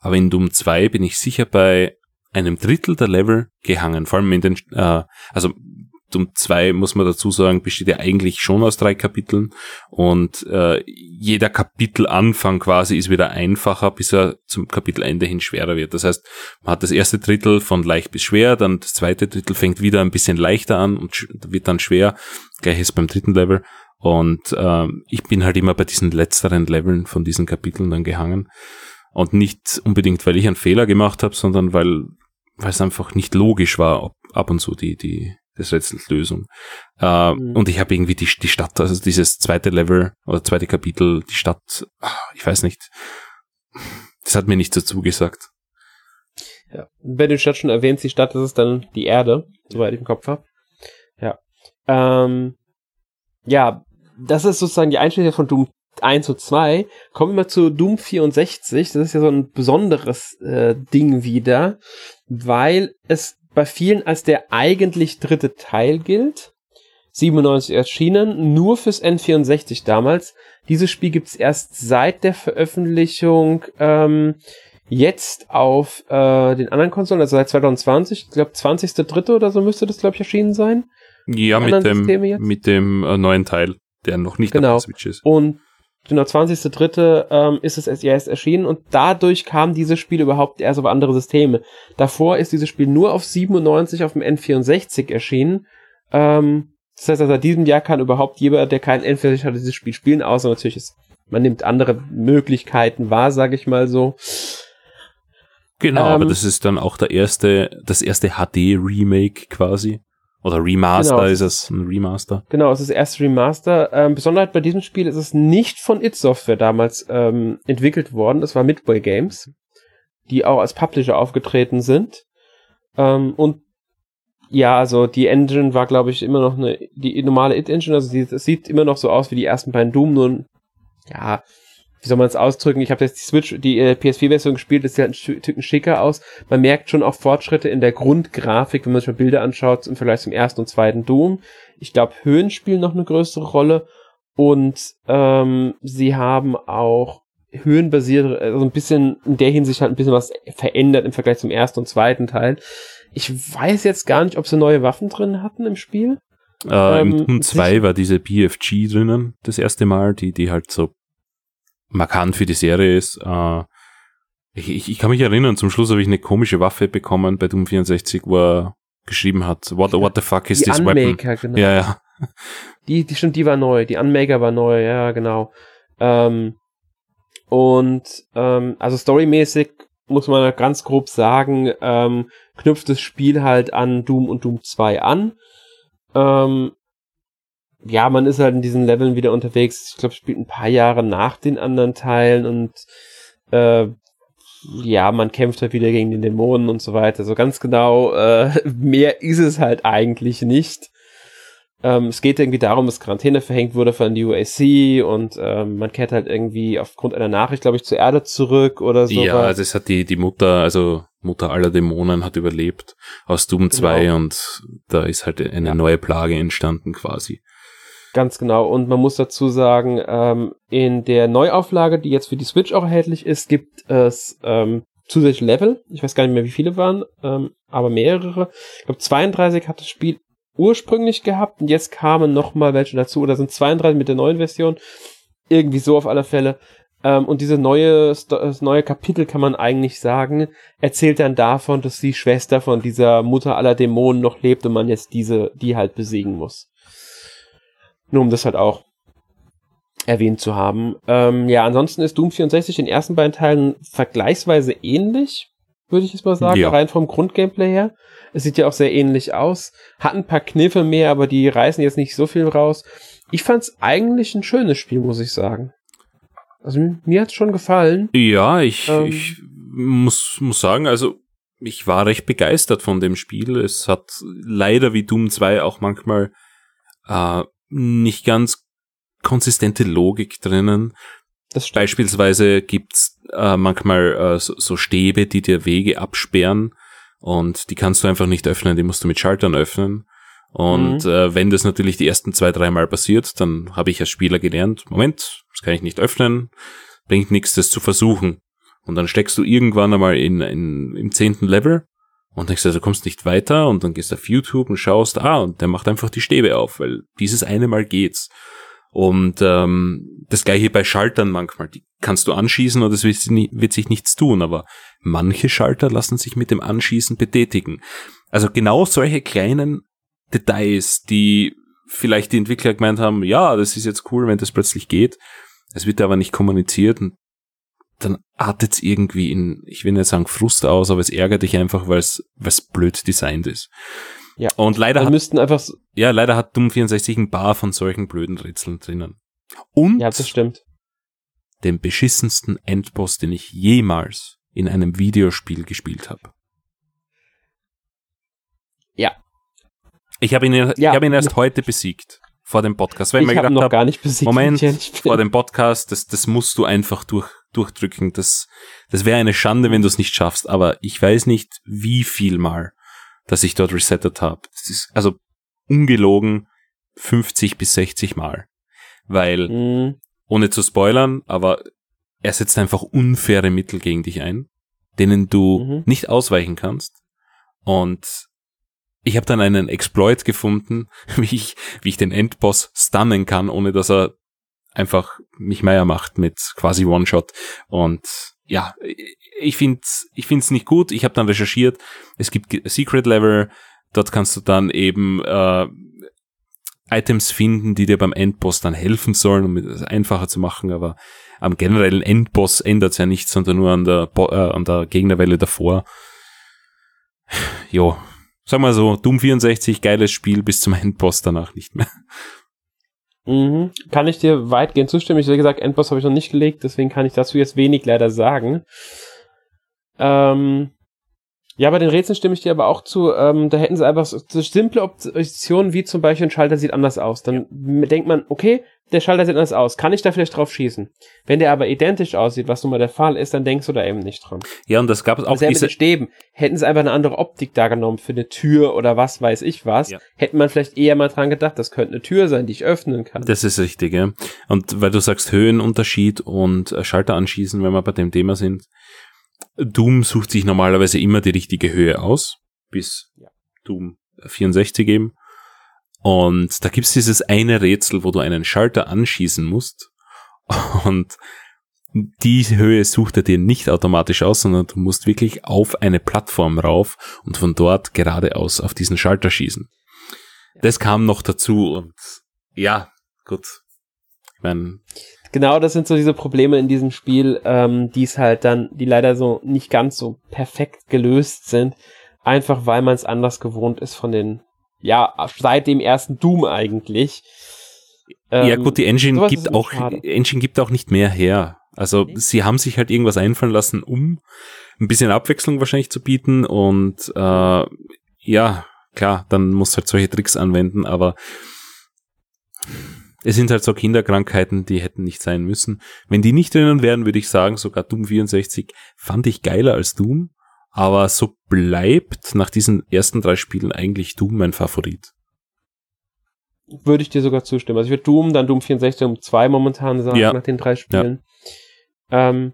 Aber in Doom 2 bin ich sicher bei einem Drittel der Level gehangen. Vor allem in den, äh, also Doom 2, muss man dazu sagen, besteht ja eigentlich schon aus drei Kapiteln und äh, jeder Kapitelanfang quasi ist wieder einfacher, bis er zum Kapitelende hin schwerer wird. Das heißt, man hat das erste Drittel von leicht bis schwer, dann das zweite Drittel fängt wieder ein bisschen leichter an und wird dann schwer. Gleiches beim dritten Level. Und äh, ich bin halt immer bei diesen letzteren Leveln von diesen Kapiteln dann gehangen. Und nicht unbedingt, weil ich einen Fehler gemacht habe, sondern weil weil es einfach nicht logisch war, ab und zu die, die, des Rätsels Lösung. Äh, mhm. Und ich habe irgendwie die, die Stadt, also dieses zweite Level oder zweite Kapitel, die Stadt, ah, ich weiß nicht, das hat mir nicht so zugesagt. Ja. Wenn du die Stadt schon erwähnst, die Stadt, das ist dann die Erde, soweit ich im Kopf habe. Ja. Ähm, ja, das ist sozusagen die Einstellung von Doom 1 und 2. Kommen wir mal zu Doom 64. Das ist ja so ein besonderes äh, Ding wieder, weil es bei vielen als der eigentlich dritte Teil gilt. 97 erschienen, nur fürs N64 damals. Dieses Spiel gibt's erst seit der Veröffentlichung ähm, jetzt auf äh, den anderen Konsolen, also seit 2020. Ich glaube, 20.3. oder so müsste das, glaube ich, erschienen sein. Ja, mit dem, mit dem äh, neuen Teil, der noch nicht genau. auf der Switch ist. Und genau, 20.3. Ähm, ist es erst erschienen und dadurch kam dieses Spiel überhaupt erst auf andere Systeme. Davor ist dieses Spiel nur auf 97 auf dem N64 erschienen. Ähm, das heißt, also seit diesem Jahr kann überhaupt jeder, der kein N64 hat, dieses Spiel spielen, außer natürlich ist, man nimmt andere Möglichkeiten wahr, sage ich mal so. Genau, ähm, aber das ist dann auch der erste, das erste HD-Remake quasi. Oder Remaster genau, ist es, ein Remaster. Genau, es ist erst Remaster. Ähm, Besonderheit bei diesem Spiel ist es nicht von It Software damals ähm, entwickelt worden. Das war Midway Games, die auch als Publisher aufgetreten sind. Ähm, und ja, also die Engine war, glaube ich, immer noch eine, die normale It-Engine, also es sieht immer noch so aus wie die ersten beiden Doom, nur ja, wie soll man es ausdrücken? Ich habe jetzt die Switch, die äh, PS4-Version gespielt, das sieht halt ein Stück schicker aus. Man merkt schon auch Fortschritte in der Grundgrafik, wenn man sich mal Bilder anschaut im Vergleich zum ersten und zweiten Doom. Ich glaube, Höhen spielen noch eine größere Rolle und ähm, sie haben auch höhenbasiert, also ein bisschen in der Hinsicht halt ein bisschen was verändert im Vergleich zum ersten und zweiten Teil. Ich weiß jetzt gar nicht, ob sie neue Waffen drin hatten im Spiel. Äh, ähm, Im Doom 2 war diese BFG drinnen, das erste Mal, die, die halt so markant für die Serie ist. Äh, ich, ich, ich kann mich erinnern, zum Schluss habe ich eine komische Waffe bekommen bei Doom 64, wo er geschrieben hat, what, what the fuck is die this Unmaker, weapon? Genau. Ja, ja. Die, die stimmt, die war neu. Die Unmaker war neu, ja, genau. Ähm, und ähm, also storymäßig muss man ganz grob sagen, ähm, knüpft das Spiel halt an Doom und Doom 2 an. Ähm, ja, man ist halt in diesen Leveln wieder unterwegs. Ich glaube, spielt ein paar Jahre nach den anderen Teilen und äh, ja, man kämpft halt wieder gegen den Dämonen und so weiter. So ganz genau, äh, mehr ist es halt eigentlich nicht. Ähm, es geht irgendwie darum, dass Quarantäne verhängt wurde von der UAC und ähm, man kehrt halt irgendwie aufgrund einer Nachricht, glaube ich, zur Erde zurück oder so. Ja, also es hat die, die Mutter, also Mutter aller Dämonen hat überlebt aus Doom genau. 2 und da ist halt eine ja. neue Plage entstanden quasi. Ganz genau. Und man muss dazu sagen, ähm, in der Neuauflage, die jetzt für die Switch auch erhältlich ist, gibt es ähm, zusätzliche Level. Ich weiß gar nicht mehr, wie viele waren, ähm, aber mehrere. Ich glaube, 32 hat das Spiel ursprünglich gehabt und jetzt kamen noch mal welche dazu. Oder sind 32 mit der neuen Version. Irgendwie so auf alle Fälle. Ähm, und diese neue, das neue Kapitel kann man eigentlich sagen, erzählt dann davon, dass die Schwester von dieser Mutter aller Dämonen noch lebt und man jetzt diese, die halt besiegen muss. Nur um das halt auch erwähnt zu haben. Ähm, ja, ansonsten ist Doom 64 den ersten beiden Teilen vergleichsweise ähnlich, würde ich jetzt mal sagen, ja. rein vom Grundgameplay her. Es sieht ja auch sehr ähnlich aus. Hat ein paar Kniffe mehr, aber die reißen jetzt nicht so viel raus. ich fand es eigentlich ein schönes Spiel, muss ich sagen. Also mir hat's schon gefallen. Ja, ich, ähm, ich muss, muss sagen, also ich war recht begeistert von dem Spiel. Es hat leider wie Doom 2 auch manchmal äh, nicht ganz konsistente Logik drinnen. Beispielsweise gibt's äh, manchmal äh, so, so Stäbe, die dir Wege absperren und die kannst du einfach nicht öffnen, die musst du mit Schaltern öffnen. Und mhm. äh, wenn das natürlich die ersten zwei, dreimal passiert, dann habe ich als Spieler gelernt, Moment, das kann ich nicht öffnen, bringt nichts, das zu versuchen. Und dann steckst du irgendwann einmal in, in, im zehnten Level und denkst, also kommst nicht weiter und dann gehst du auf YouTube und schaust, ah, und der macht einfach die Stäbe auf, weil dieses eine Mal geht's. Und ähm, das gleiche bei Schaltern manchmal. Die kannst du anschießen und es wird, wird sich nichts tun, aber manche Schalter lassen sich mit dem Anschießen betätigen. Also genau solche kleinen Details, die vielleicht die Entwickler gemeint haben, ja, das ist jetzt cool, wenn das plötzlich geht. Es wird aber nicht kommuniziert und dann artet es irgendwie in, ich will nicht sagen Frust aus, aber es ärgert dich einfach, weil es blöd designt ist. Ja. Und leider hat, müssten einfach so ja, leider hat Doom 64 ein paar von solchen blöden Rätseln drinnen. Und ja, das stimmt. Den beschissensten Endboss, den ich jemals in einem Videospiel gespielt habe. Ja, ich habe ihn, ja. ich hab ihn erst heute besiegt vor dem Podcast, weil ich, ich mir gedacht habe, besiegt, Moment, vor dem Podcast, das, das musst du einfach durch, durchdrücken. Das, das wäre eine Schande, wenn du es nicht schaffst. Aber ich weiß nicht, wie viel Mal, dass ich dort resettet habe. Das ist also ungelogen 50 bis 60 Mal. Weil, mhm. ohne zu spoilern, aber er setzt einfach unfaire Mittel gegen dich ein, denen du mhm. nicht ausweichen kannst. Und ich habe dann einen Exploit gefunden, wie ich, wie ich den Endboss stunnen kann, ohne dass er einfach mich Meier macht mit quasi One-Shot. Und ja, ich find's, ich find's nicht gut. Ich habe dann recherchiert. Es gibt Secret Level. Dort kannst du dann eben äh, Items finden, die dir beim Endboss dann helfen sollen, um es einfacher zu machen. Aber am generellen Endboss ändert's ja nichts, sondern nur an der, Bo äh, an der Gegnerwelle davor. Jo, Sag mal so, Doom 64, geiles Spiel bis zum Endboss danach nicht mehr. Mhm. Kann ich dir weitgehend zustimmen. Ich wie gesagt, Endboss habe ich noch nicht gelegt, deswegen kann ich dazu jetzt wenig leider sagen. Ähm, ja, bei den Rätseln stimme ich dir aber auch zu. Ähm, da hätten sie einfach so, so simple Optionen wie zum Beispiel ein Schalter sieht anders aus. Dann ja. denkt man, okay, der Schalter sieht anders aus. Kann ich da vielleicht drauf schießen? Wenn der aber identisch aussieht, was nun mal der Fall ist, dann denkst du da eben nicht dran. Ja, und das gab es auch Selber diese... mit Stäben. Hätten sie einfach eine andere Optik da genommen für eine Tür oder was weiß ich was, ja. hätte man vielleicht eher mal dran gedacht, das könnte eine Tür sein, die ich öffnen kann. Das ist richtig, ja. Und weil du sagst Höhenunterschied und äh, Schalter anschießen, wenn wir bei dem Thema sind, Doom sucht sich normalerweise immer die richtige Höhe aus, bis ja. Doom 64 eben. Und da gibt's dieses eine Rätsel, wo du einen Schalter anschießen musst. Und die Höhe sucht er dir nicht automatisch aus, sondern du musst wirklich auf eine Plattform rauf und von dort geradeaus auf diesen Schalter schießen. Das kam noch dazu und ja, gut. Ich mein, genau das sind so diese Probleme in diesem Spiel, ähm, die es halt dann, die leider so nicht ganz so perfekt gelöst sind, einfach weil man es anders gewohnt ist von den, ja, seit dem ersten Doom eigentlich. Ähm, ja gut, die Engine gibt auch, schade. Engine gibt auch nicht mehr her. Also okay. sie haben sich halt irgendwas einfallen lassen, um ein bisschen Abwechslung wahrscheinlich zu bieten und äh, ja, klar, dann muss halt solche Tricks anwenden, aber es sind halt so Kinderkrankheiten, die hätten nicht sein müssen. Wenn die nicht drinnen wären, würde ich sagen, sogar Doom 64 fand ich geiler als Doom. Aber so bleibt nach diesen ersten drei Spielen eigentlich Doom mein Favorit. Würde ich dir sogar zustimmen. Also ich würde Doom, dann Doom 64 um zwei momentan sagen, ja. nach den drei Spielen. Ja. Ähm,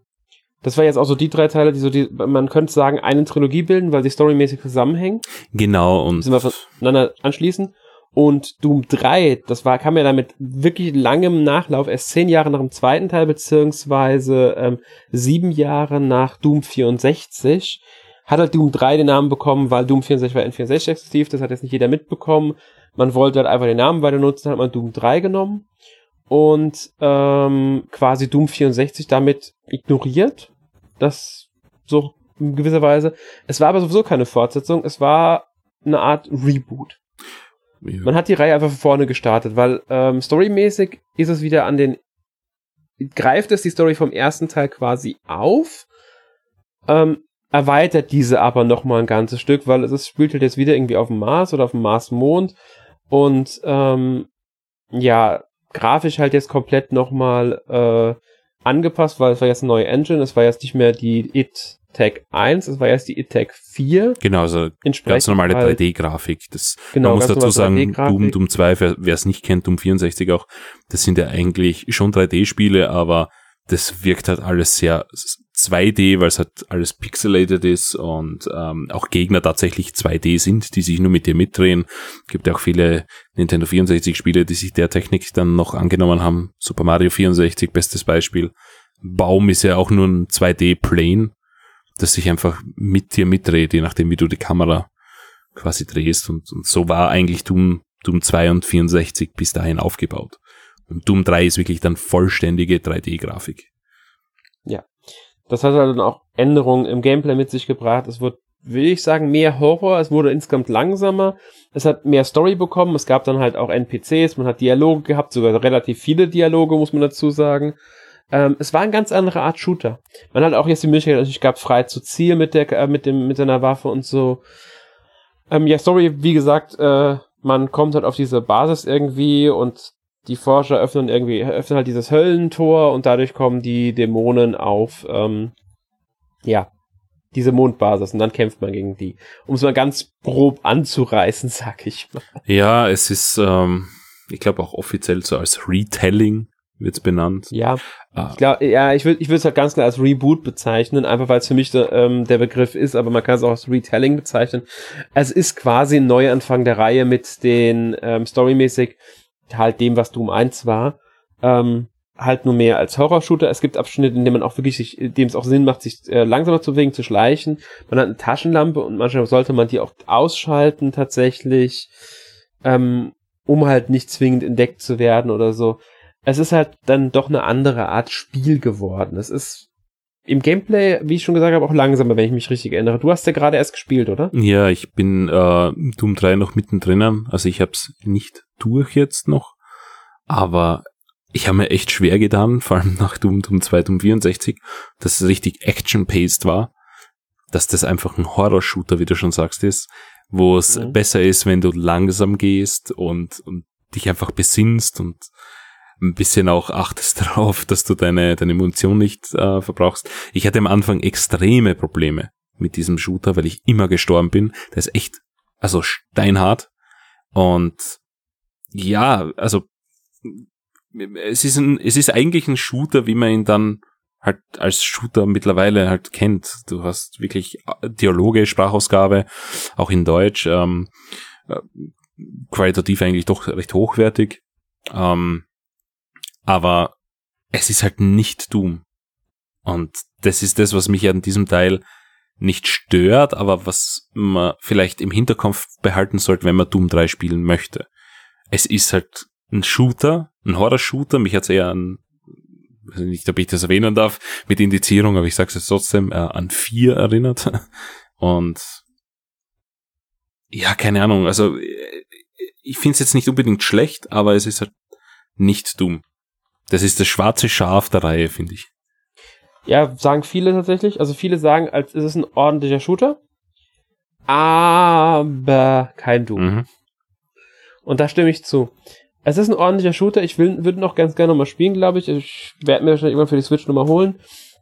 das war jetzt auch so die drei Teile, die so die, man könnte sagen, eine Trilogie bilden, weil sie storymäßig zusammenhängen. Genau, und. Sind wir voneinander anschließen. Und Doom 3, das war, kam ja damit wirklich langem Nachlauf, erst zehn Jahre nach dem zweiten Teil, beziehungsweise ähm, sieben Jahre nach Doom 64. Hat halt Doom 3 den Namen bekommen, weil Doom 64 war N64 exklusiv, das hat jetzt nicht jeder mitbekommen. Man wollte halt einfach den Namen weiter nutzen, hat man Doom 3 genommen und ähm, quasi Doom 64 damit ignoriert. Das so in gewisser Weise. Es war aber sowieso keine Fortsetzung, es war eine Art Reboot. Ja. man hat die Reihe einfach von vorne gestartet, weil ähm, storymäßig ist es wieder an den greift es die Story vom ersten Teil quasi auf, ähm, erweitert diese aber noch mal ein ganzes Stück, weil es spielt halt jetzt wieder irgendwie auf dem Mars oder auf dem Mars-Mond und ähm, ja, grafisch halt jetzt komplett noch mal äh, angepasst, weil es war jetzt eine neue Engine, es war jetzt nicht mehr die It Tag 1, es war erst die It Tag 4. Genau, also ganz normale halt, 3D-Grafik. Das genau, man muss dazu sagen, Doom, Doom 2, wer es nicht kennt, Doom 64 auch, das sind ja eigentlich schon 3D-Spiele, aber das wirkt halt alles sehr 2D, weil es halt alles pixelated ist und ähm, auch Gegner tatsächlich 2D sind, die sich nur mit dir mitdrehen. Gibt ja auch viele Nintendo 64 Spiele, die sich der Technik dann noch angenommen haben. Super Mario 64, bestes Beispiel. Baum ist ja auch nur ein 2D-Plane, das sich einfach mit dir mitdreht, je nachdem, wie du die Kamera quasi drehst. Und, und so war eigentlich Doom, Doom 2 und 64 bis dahin aufgebaut. Und Doom 3 ist wirklich dann vollständige 3D-Grafik. Ja. Das hat dann auch Änderungen im Gameplay mit sich gebracht. Es wird, will ich sagen, mehr Horror. Es wurde insgesamt langsamer. Es hat mehr Story bekommen. Es gab dann halt auch NPCs. Man hat Dialoge gehabt, sogar relativ viele Dialoge, muss man dazu sagen. Ähm, es war eine ganz andere Art Shooter. Man hat auch jetzt die Möglichkeit, natürlich gab frei zu zielen mit der, äh, mit dem, mit seiner Waffe und so. Ähm, ja, Story, wie gesagt, äh, man kommt halt auf diese Basis irgendwie und die Forscher öffnen irgendwie, öffnen halt dieses Höllentor und dadurch kommen die Dämonen auf, ähm, ja, diese Mondbasis und dann kämpft man gegen die. Um es mal ganz grob anzureißen, sag ich mal. Ja, es ist, ähm, ich glaube auch offiziell so als Retelling wird's benannt. Ja, ah. ich glaube, ja, ich will, ich will es halt ganz klar als Reboot bezeichnen, einfach weil es für mich der, ähm, der Begriff ist, aber man kann es auch als Retelling bezeichnen. Es ist quasi ein Neuanfang der Reihe mit den ähm, storymäßig halt dem, was Doom 1 war. Ähm, halt nur mehr als Horror-Shooter. Es gibt Abschnitte, in denen man auch wirklich sich, dem es auch Sinn macht, sich äh, langsamer zu bewegen, zu schleichen. Man hat eine Taschenlampe und manchmal sollte man die auch ausschalten tatsächlich, ähm, um halt nicht zwingend entdeckt zu werden oder so es ist halt dann doch eine andere Art Spiel geworden. Es ist im Gameplay, wie ich schon gesagt habe, auch langsamer, wenn ich mich richtig erinnere. Du hast ja gerade erst gespielt, oder? Ja, ich bin äh, Doom 3 noch mittendrin. Also ich habe es nicht durch jetzt noch, aber ich habe mir echt schwer getan, vor allem nach Doom, Doom 2, Doom 64, dass es richtig action-paced war, dass das einfach ein Horror-Shooter, wie du schon sagst, ist, wo es mhm. besser ist, wenn du langsam gehst und, und dich einfach besinnst und ein bisschen auch achtest darauf, dass du deine, deine Munition nicht äh, verbrauchst. Ich hatte am Anfang extreme Probleme mit diesem Shooter, weil ich immer gestorben bin. Der ist echt, also steinhart. Und ja, also es ist ein, es ist eigentlich ein Shooter, wie man ihn dann halt als Shooter mittlerweile halt kennt. Du hast wirklich äh, Dialoge, Sprachausgabe, auch in Deutsch, ähm, äh, qualitativ eigentlich doch recht hochwertig. Ähm, aber es ist halt nicht Doom. Und das ist das, was mich an diesem Teil nicht stört, aber was man vielleicht im Hinterkopf behalten sollte, wenn man Doom 3 spielen möchte. Es ist halt ein Shooter, ein Horror-Shooter. Mich hat es eher an, weiß nicht, ob ich das erwähnen darf, mit Indizierung, aber ich sage es trotzdem, äh, an vier erinnert. Und ja, keine Ahnung, also ich finde es jetzt nicht unbedingt schlecht, aber es ist halt nicht Doom. Das ist das schwarze Schaf der Reihe, finde ich. Ja, sagen viele tatsächlich. Also viele sagen, als ist es ein ordentlicher Shooter, aber kein Doom. Mhm. Und da stimme ich zu. Es ist ein ordentlicher Shooter. Ich will, würde noch ganz gerne nochmal spielen, glaube ich. Ich werde mir wahrscheinlich irgendwann für die Switch nochmal holen.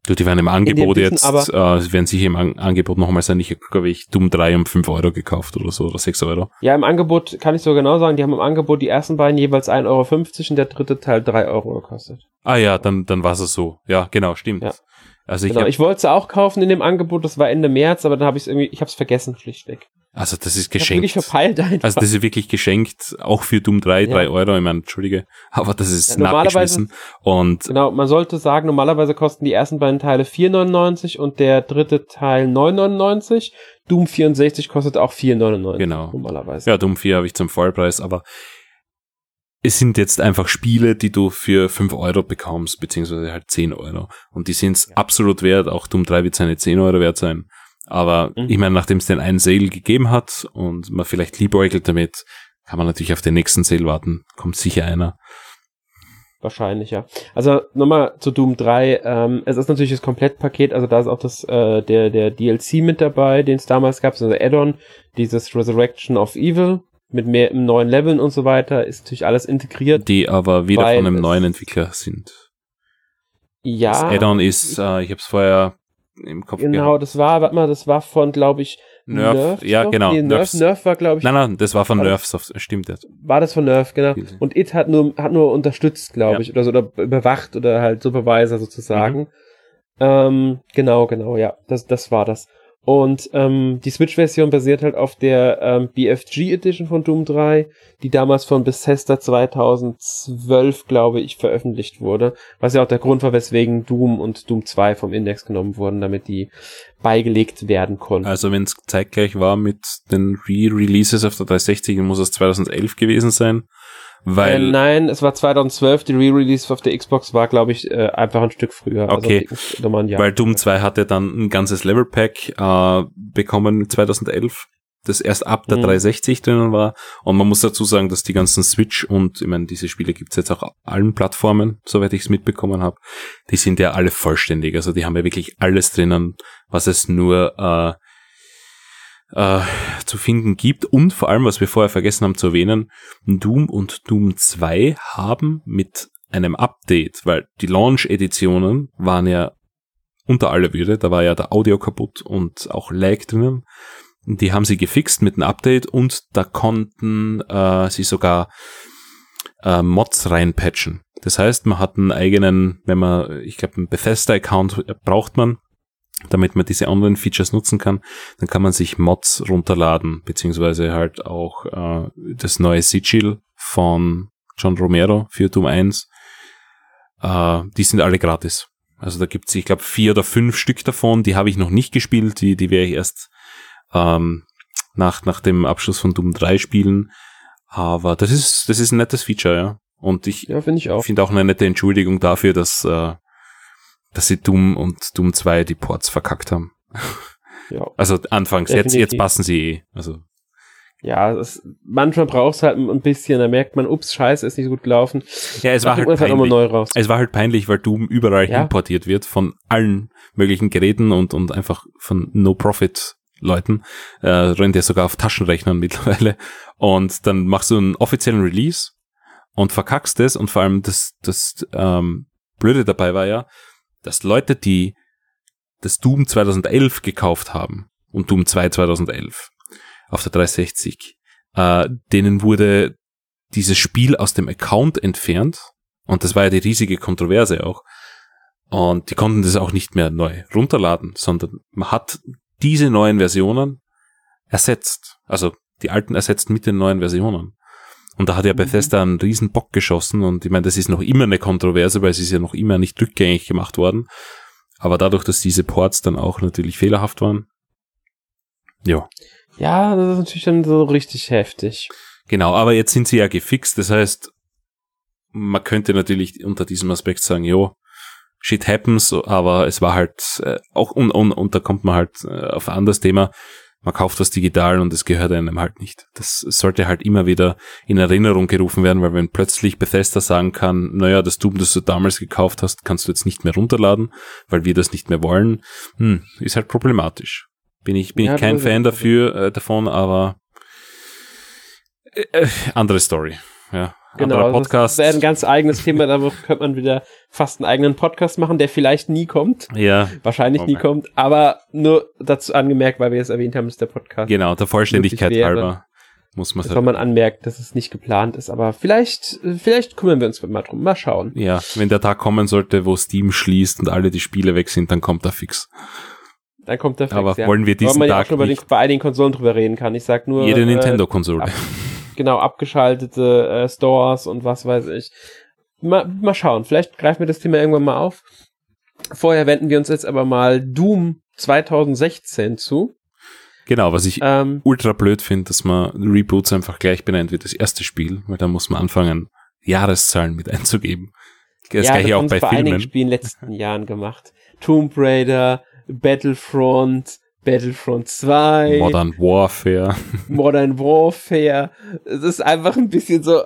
Du, die werden im Angebot jetzt, äh, werden sich im An Angebot nochmal sein. Ich habe ich Doom 3 um 5 Euro gekauft oder so, oder 6 Euro. Ja, im Angebot kann ich so genau sagen, die haben im Angebot die ersten beiden jeweils 1,50 Euro und der dritte Teil 3 Euro gekostet. Ah ja, dann, dann war es so. Ja, genau, stimmt. Ja. Also ich, genau, ich wollte es auch kaufen in dem Angebot, das war Ende März, aber dann habe ich es irgendwie, ich habe es vergessen, schlichtweg. Also das ist geschenkt. Ich verpeilt einfach. Also das ist wirklich geschenkt, auch für Doom 3, ja. 3 Euro, ich meine, entschuldige, aber das ist ja, nachgeschmissen. Und genau, man sollte sagen, normalerweise kosten die ersten beiden Teile 4,99 und der dritte Teil 9,99. Doom 64 kostet auch 4,99. Genau. Normalerweise. Ja, Doom 4 habe ich zum Vollpreis, aber es sind jetzt einfach Spiele, die du für 5 Euro bekommst, beziehungsweise halt 10 Euro. Und die sind es ja. absolut wert. Auch Doom 3 wird seine 10 Euro wert sein. Aber mhm. ich meine, nachdem es den einen Sale gegeben hat und man vielleicht liebäugelt damit, kann man natürlich auf den nächsten Sale warten. Kommt sicher einer. Wahrscheinlich, ja. Also nochmal zu Doom 3. Ähm, es ist natürlich das Komplettpaket, also da ist auch das äh, der der DLC mit dabei, den es damals gab, also Add-on, dieses Resurrection of Evil mit mehr neuen Leveln und so weiter, ist natürlich alles integriert. Die aber wieder von einem neuen Entwickler sind. Ja. Das Add-on ist, äh, ich habe es vorher im Kopf Genau, gehabt. das war, warte mal, das war von, glaube ich, Nerf, ja, doch? genau, Nee, Nerf. Nerf war, glaube ich, Nein, nein, das war von Nerf stimmt das. war das von Nerf, genau. Und It hat nur, hat nur unterstützt, glaube Ja. ich, oder so, oder überwacht oder halt Supervisor Mhm. sozusagen. Ähm, genau, genau, ja, das, das war das. Und ähm, die Switch-Version basiert halt auf der ähm, BFG Edition von Doom 3, die damals von Bethesda 2012, glaube ich, veröffentlicht wurde. Was ja auch der Grund war, weswegen Doom und Doom 2 vom Index genommen wurden, damit die beigelegt werden konnten. Also wenn es zeitgleich war mit den Re-Releases auf der 360, dann muss es 2011 gewesen sein, weil äh, nein, es war 2012, die Re-Release auf der Xbox war, glaube ich, äh, einfach ein Stück früher. Okay. Also, ein Jahr. Weil Doom 2 hatte dann ein ganzes Level Pack äh, bekommen 2011, das erst ab der Mhm. 360 drinnen war. Und man muss dazu sagen, dass die ganzen Switch und ich meine, diese Spiele gibt's jetzt auch auf allen Plattformen, soweit ich es mitbekommen habe. Die sind ja alle vollständig. Also die haben ja wirklich alles drinnen, was es nur äh, äh, zu finden gibt. Und vor allem, was wir vorher vergessen haben zu erwähnen, Doom und Doom 2 haben mit einem Update, weil die Launch-Editionen waren ja unter aller Würde, da war ja der Audio kaputt und auch Lag drinnen. Die haben sie gefixt mit einem Update und da konnten äh, sie sogar äh, Mods reinpatchen. Das heißt, man hat einen eigenen, wenn man, ich glaube, einen Bethesda-Account braucht man, damit man diese anderen Features nutzen kann, dann kann man sich Mods runterladen, beziehungsweise halt auch äh, das neue Sigil von John Romero für Doom 1. Äh, die sind alle gratis. Also da gibt's, ich glaube, vier oder fünf Stück davon, die habe ich noch nicht gespielt, die, die werde ich erst ähm, nach, nach dem Abschluss von Doom 3 spielen. Aber das ist, das ist ein nettes Feature, ja. Und ich ja, finde ich auch. finde auch eine nette Entschuldigung dafür, dass, äh, dass sie Doom und Doom 2 die Ports verkackt haben. Ja, Also anfangs, jetzt, Definitiv. jetzt passen sie eh. Also ja es, manchmal braucht es halt ein bisschen, da merkt man, ups, scheiße, ist nicht so gut gelaufen. ja, es Da war halt nochmal peinlich. neu raus. Es war halt peinlich, weil Doom überall Ja. importiert wird von allen möglichen Geräten und, und einfach von No-Profit-Leuten. Äh, rennt ja sogar auf Taschenrechnern mittlerweile. Und dann machst du einen offiziellen Release und verkackst es. Und vor allem das, das ähm, Blöde dabei war ja, dass Leute, die das Doom 2011 gekauft haben und Doom 2 2011 auf der 360, äh, denen wurde dieses Spiel aus dem Account entfernt und das war ja die riesige Kontroverse auch. Und die konnten das auch nicht mehr neu runterladen, sondern man hat diese neuen Versionen ersetzt. Also die alten ersetzt mit den neuen Versionen. Und da hat ja Mhm. Bethesda einen riesen Bock geschossen und ich meine, das ist noch immer eine Kontroverse, weil es ist ja noch immer nicht rückgängig gemacht worden. Aber dadurch, dass diese Ports dann auch natürlich fehlerhaft waren. Ja, Ja, das ist natürlich dann so richtig heftig. genau. Aber jetzt sind sie ja gefixt. Das heißt, man könnte natürlich unter diesem Aspekt sagen, jo, shit happens, aber es war halt äh, auch, und, und, und da kommt man halt äh, auf ein anderes Thema, man kauft was digital und es gehört einem halt nicht. Das sollte halt immer wieder in Erinnerung gerufen werden, weil wenn plötzlich Bethesda sagen kann, naja, das Doom, das du damals gekauft hast, kannst du jetzt nicht mehr runterladen, weil wir das nicht mehr wollen, hm, ist halt problematisch. Bin ich, bin Ja, ich kein Fan dafür, äh, davon, aber äh, äh, andere Story. Ja, Genau, Podcast. das wäre ein ganz eigenes Thema, da könnte man wieder fast einen eigenen Podcast machen, der vielleicht nie kommt, ja, wahrscheinlich nie Okay. kommt, aber nur dazu angemerkt, weil wir es erwähnt haben, ist der Podcast. genau, der Vollständigkeit halber muss man Das soll man anmerkt, dass es nicht geplant ist, aber vielleicht, vielleicht kümmern wir uns mal drum. Mal schauen. Ja, wenn der Tag kommen sollte, wo Steam schließt und alle die Spiele weg sind, dann kommt er fix. Dann kommt der Flex, Aber ja. wollen wir diesen man ja auch Tag schon nicht bei einigen Konsolen drüber reden kann. Ich sag nur. jede äh, Nintendo-Konsole. Genau, abgeschaltete äh, Stores und was weiß ich. Mal, mal schauen, vielleicht greifen wir das Thema irgendwann mal auf. Vorher wenden wir uns jetzt aber mal Doom 2016 zu. Genau, was ich Ähm, ultra blöd finde, dass man Reboots einfach gleich benennt wie das erste Spiel, weil da muss man anfangen, Jahreszahlen mit einzugeben. Das ja, gleiche auch bei bei einigen Filmen. Spielen in den letzten Jahren gemacht. Tomb Raider, Battlefront, Battlefront 2, Modern Warfare. Modern Warfare. Es ist einfach ein bisschen so,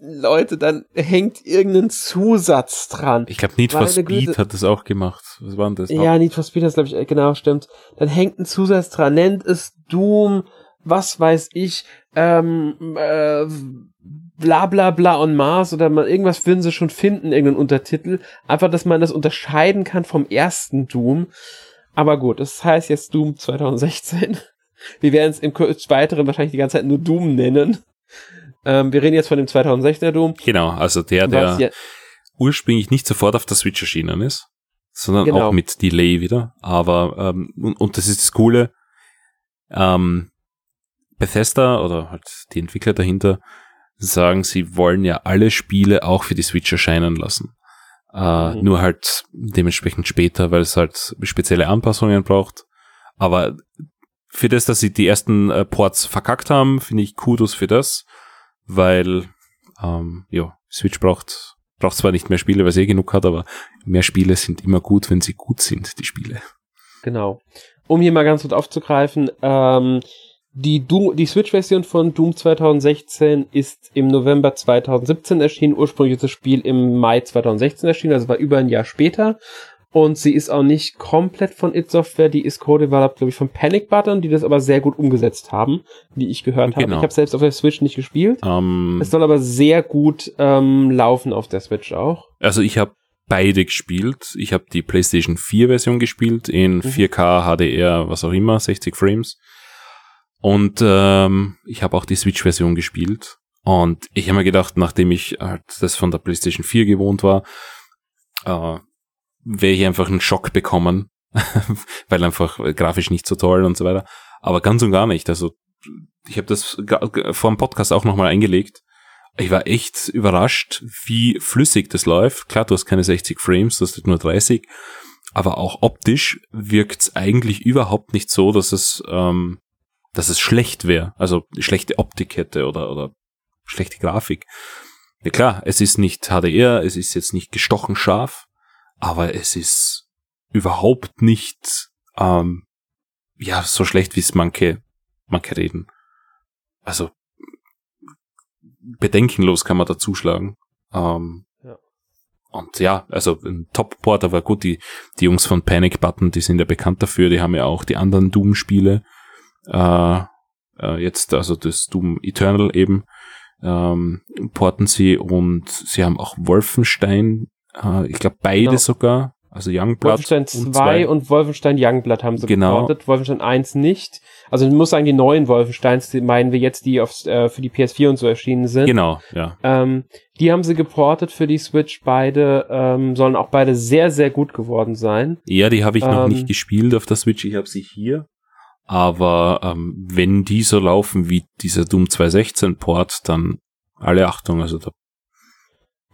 Leute, dann hängt irgendein Zusatz dran. Ich glaube, Need for Speed Güte. hat das auch gemacht. Was war denn das? Ja, Need for Speed das glaube ich, äh, genau, stimmt. Dann hängt ein Zusatz dran, nennt es Doom, was weiß ich, ähm, äh, bla bla bla on Mars oder mal irgendwas würden sie schon finden, irgendeinen Untertitel. Einfach, dass man das unterscheiden kann vom ersten Doom. Aber gut, das heißt jetzt Doom 2016. Wir werden es im weiteren wahrscheinlich die ganze Zeit nur Doom nennen. Ähm, wir reden jetzt von dem 2016er Doom. Genau, also der, der ja, ursprünglich nicht sofort auf der Switch erschienen ist, sondern Genau. auch mit Delay wieder. Aber, ähm, und, und das ist das Coole, ähm, Bethesda oder halt die Entwickler dahinter sagen, sie wollen ja alle Spiele auch für die Switch erscheinen lassen. Äh, Mhm. Nur halt dementsprechend später, weil es halt spezielle Anpassungen braucht. Aber für das, dass sie die ersten äh, Ports verkackt haben, finde ich Kudos für das, weil ähm, ja, Switch braucht braucht zwar nicht mehr Spiele, weil sie eh genug hat, aber mehr Spiele sind immer gut, wenn sie gut sind, die Spiele. Genau. Um hier mal ganz kurz aufzugreifen, ähm, die, Doom- die Switch-Version von Doom 2016 ist im November 2017 erschienen. Ursprünglich ist das Spiel im Mai 2016 erschienen, also war über ein Jahr später. Und sie ist auch nicht komplett von id Software, die ist co-developed, glaube ich, von Panic Button, die das aber sehr gut umgesetzt haben, wie ich gehört habe. Genau. Ich habe selbst auf der Switch nicht gespielt. Ähm, Es soll aber sehr gut ähm, laufen auf der Switch auch. also ich habe beide gespielt. Ich habe die PlayStation 4 Version gespielt in 4K, HDR, was auch immer, 60 Frames. Und ähm, ich habe auch die Switch-Version gespielt. Und ich habe mir gedacht, nachdem ich halt das von der PlayStation 4 gewohnt war, äh, werde ich einfach einen Schock bekommen, weil einfach grafisch nicht so toll und so weiter. Aber ganz und gar nicht. Also ich habe das vor dem Podcast auch nochmal eingelegt. Ich war echt überrascht, wie flüssig das läuft. Klar, du hast keine 60 Frames, du hast nur 30. Aber auch optisch wirkt's eigentlich überhaupt nicht so, dass es, ähm, dass es schlecht wäre. Also schlechte Optik hätte oder, oder schlechte Grafik. Ja klar, es ist nicht HDR, es ist jetzt nicht gestochen scharf, aber es ist überhaupt nicht ähm, ja so schlecht, wie es manche, manche reden. Also bedenkenlos kann man da zuschlagen. Ähm, Ja. Und ja, also ein Top-Port, aber gut, die, die Jungs von Panic Button, die sind ja bekannt dafür, die haben ja auch die anderen Doom-Spiele, äh, äh, jetzt also das Doom Eternal eben, ähm, porten sie und sie haben auch Wolfenstein, äh, ich glaube beide Genau. sogar, also Youngblood Wolfenstein und 2 und Wolfenstein Youngblood haben sie Genau. geportet, Wolfenstein 1 nicht. Also ich muss sagen, die neuen Wolfensteins, die meinen wir jetzt, die auf, äh, für die PS4 und so erschienen sind. Genau, ja. Ähm, die haben sie geportet für die Switch. Beide ähm, sollen auch beide sehr, sehr gut geworden sein. Ja, die habe ich noch Ähm, nicht gespielt auf der Switch, ich habe sie hier. Aber ähm, wenn die so laufen wie dieser Doom 216 Port, dann alle Achtung, also da,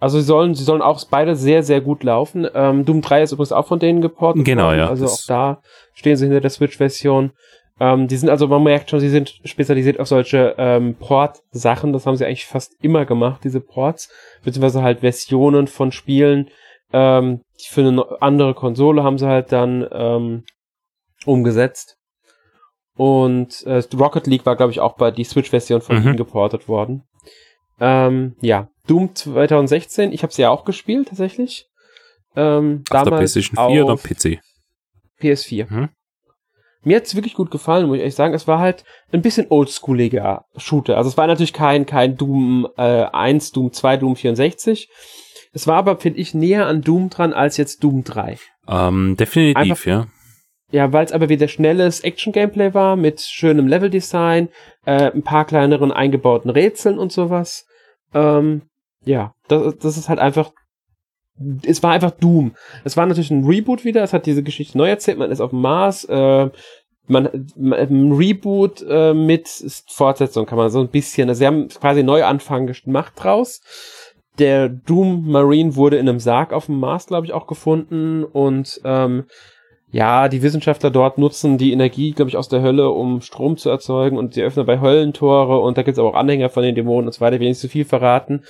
Also sie sollen, sie sollen auch beide sehr, sehr gut laufen. Ähm, Doom 3 ist übrigens auch von denen geportet. Genau, worden. ja, Also auch da stehen sie hinter der Switch-Version. Ähm, die sind also, man merkt schon, sie sind spezialisiert auf solche ähm, Port-Sachen. Das haben sie eigentlich fast immer gemacht, diese Ports. Beziehungsweise halt Versionen von Spielen. Ähm, für eine andere Konsole haben sie halt dann ähm, umgesetzt. Und äh, Rocket League war, glaube ich, auch bei die Switch-Version von Mhm. ihnen geportet worden. Ähm, ja, Doom 2016, ich habe sie ja auch gespielt, tatsächlich. Ähm, auf der damals PlayStation 4 oder PC. PS4. Mhm. Mir hat's wirklich gut gefallen, muss ich ehrlich sagen. Es war halt ein bisschen oldschooliger Shooter. Also es war natürlich kein, kein Doom äh, 1, Doom 2, Doom 64. Es war aber, finde ich, näher an Doom dran als jetzt Doom 3. Ähm, definitiv, Einfach- ja. Ja, weil es aber wieder schnelles Action-Gameplay war mit schönem Level-Design, äh, ein paar kleineren eingebauten Rätseln und sowas. Ähm, ja, das, das ist halt einfach. Es war einfach Doom. Es war natürlich ein Reboot wieder. Es hat diese Geschichte neu erzählt. Man ist auf dem Mars. Äh, man, man ein Reboot äh, mit Fortsetzung kann man so ein bisschen. Also sie haben quasi Neuanfang gemacht draus. Der Doom Marine wurde in einem Sarg auf dem Mars, glaube ich, auch gefunden und ähm, ja, die Wissenschaftler dort nutzen die Energie, glaube ich, aus der Hölle, um Strom zu erzeugen und sie öffnen bei Höllentore und da gibt es aber auch Anhänger von den Dämonen und so weiter. Ich will zu viel verraten.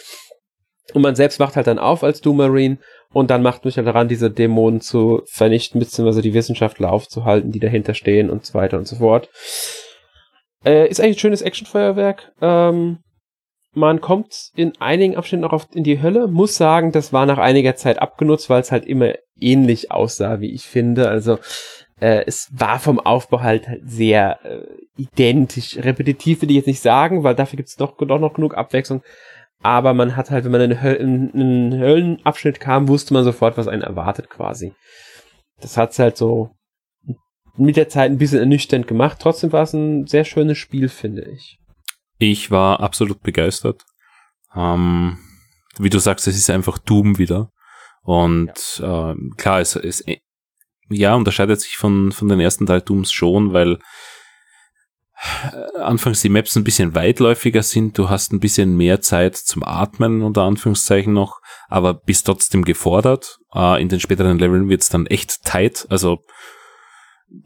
Und man selbst macht halt dann auf als Doom Marine und dann macht mich halt daran, diese Dämonen zu vernichten, beziehungsweise die Wissenschaftler aufzuhalten, die dahinter stehen und so weiter und so fort. Äh, ist eigentlich ein schönes Actionfeuerwerk. Ähm, man kommt in einigen Abschnitten auch oft in die Hölle. Muss sagen, das war nach einiger Zeit abgenutzt, weil es halt immer ähnlich aussah, wie ich finde. Also äh, es war vom Aufbau halt sehr äh, identisch. Repetitiv will ich jetzt nicht sagen, weil dafür gibt es doch, doch noch genug Abwechslung. Aber man hat halt, wenn man in einen Höllenabschnitt kam, wusste man sofort, was einen erwartet quasi. Das hat's halt so mit der Zeit ein bisschen ernüchternd gemacht. Trotzdem war es ein sehr schönes Spiel, finde ich. Ich war absolut begeistert. Ähm, wie du sagst, es ist einfach Doom wieder. Und ja. äh, klar, es, es ja, unterscheidet sich von, von den ersten Teil Dooms schon, weil äh, anfangs die Maps ein bisschen weitläufiger sind, du hast ein bisschen mehr Zeit zum Atmen unter Anführungszeichen noch, aber bist trotzdem gefordert. Äh, in den späteren Leveln wird's dann echt tight, also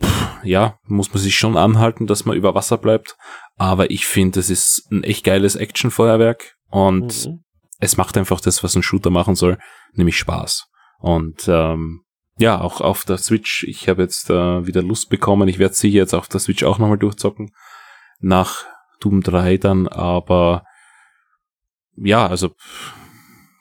pff, ja, muss man sich schon anhalten, dass man über Wasser bleibt, aber ich finde, es ist ein echt geiles Actionfeuerwerk und mhm. es macht einfach das, was ein Shooter machen soll, nämlich Spaß. Und ähm, ja, auch auf der Switch, ich habe jetzt äh, wieder Lust bekommen. Ich werde sicher jetzt auf der Switch auch nochmal durchzocken. Nach Doom 3 dann, aber ja, also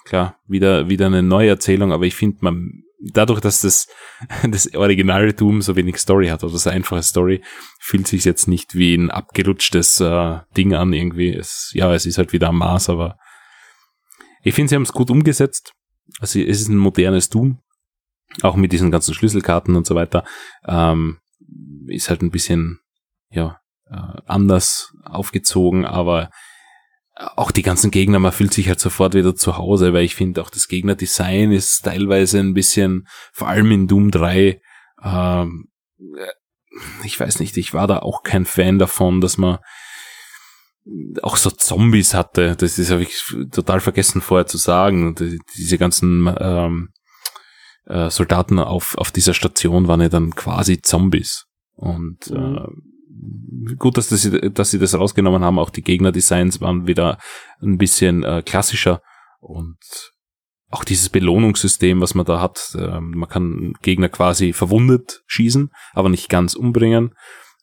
klar, wieder, wieder eine neue Erzählung, aber ich finde, man, dadurch, dass das, das originale Doom so wenig Story hat oder so einfache Story, fühlt sich jetzt nicht wie ein abgerutschtes äh, Ding an irgendwie. Es, ja, es ist halt wieder am Mars, aber ich finde, sie haben es gut umgesetzt. Also es ist ein modernes Doom, auch mit diesen ganzen Schlüsselkarten und so weiter, ähm, ist halt ein bisschen, ja, äh, anders aufgezogen, aber auch die ganzen Gegner, man fühlt sich halt sofort wieder zu Hause, weil ich finde auch das Gegnerdesign ist teilweise ein bisschen, vor allem in Doom 3, ähm, ich weiß nicht, ich war da auch kein Fan davon, dass man auch so Zombies hatte. Das ist habe ich total vergessen vorher zu sagen. Diese ganzen ähm, äh, Soldaten auf, auf dieser Station waren ja dann quasi Zombies. Und mhm. äh, gut, dass, das, dass sie das rausgenommen haben. Auch die Gegnerdesigns waren wieder ein bisschen äh, klassischer. Und auch dieses Belohnungssystem, was man da hat, äh, man kann Gegner quasi verwundet schießen, aber nicht ganz umbringen.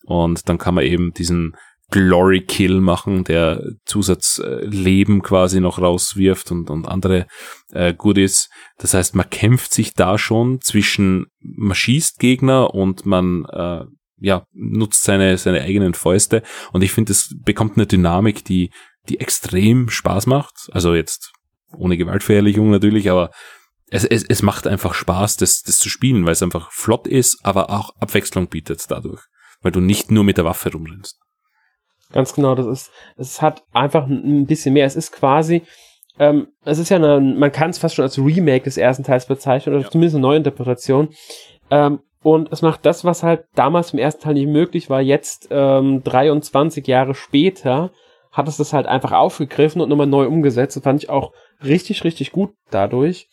Und dann kann man eben diesen Glory Kill machen, der Zusatzleben quasi noch rauswirft und, und andere äh, Goodies. Das heißt, man kämpft sich da schon zwischen, man schießt Gegner und man äh, ja, nutzt seine, seine eigenen Fäuste. Und ich finde, es bekommt eine Dynamik, die, die extrem Spaß macht. Also jetzt ohne Gewaltverherrlichung natürlich, aber es, es, es macht einfach Spaß, das, das zu spielen, weil es einfach flott ist, aber auch Abwechslung bietet dadurch. Weil du nicht nur mit der Waffe rumrennst. Ganz genau, das ist, es hat einfach ein bisschen mehr. Es ist quasi, ähm, es ist ja eine, man kann es fast schon als Remake des ersten Teils bezeichnen, oder ja. zumindest eine Neuinterpretation. Ähm, und es macht das, was halt damals im ersten Teil nicht möglich war, jetzt ähm, 23 Jahre später hat es das halt einfach aufgegriffen und nochmal neu umgesetzt. Das fand ich auch richtig, richtig gut dadurch.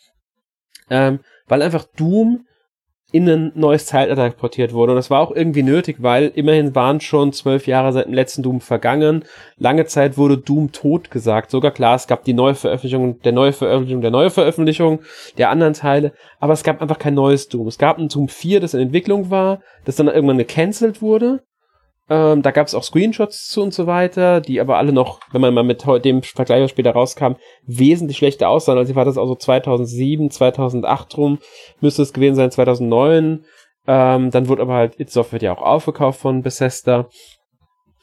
Ähm, weil einfach Doom in ein neues Zeitalter portiert wurde. Und das war auch irgendwie nötig, weil immerhin waren schon zwölf Jahre seit dem letzten Doom vergangen. Lange Zeit wurde Doom tot gesagt. Sogar klar, es gab die neue Veröffentlichung, der neue Veröffentlichung, der neue Veröffentlichung der anderen Teile. Aber es gab einfach kein neues Doom. Es gab ein Doom 4, das in Entwicklung war, das dann irgendwann gecancelt wurde. Ähm, da gab es auch Screenshots zu und so weiter, die aber alle noch, wenn man mal mit dem Vergleich was später rauskam, wesentlich schlechter aussahen. Also war das auch so 2007, 2008 rum, müsste es gewesen sein, 2009. Ähm, dann wurde aber halt It Software ja auch aufgekauft von Bethesda.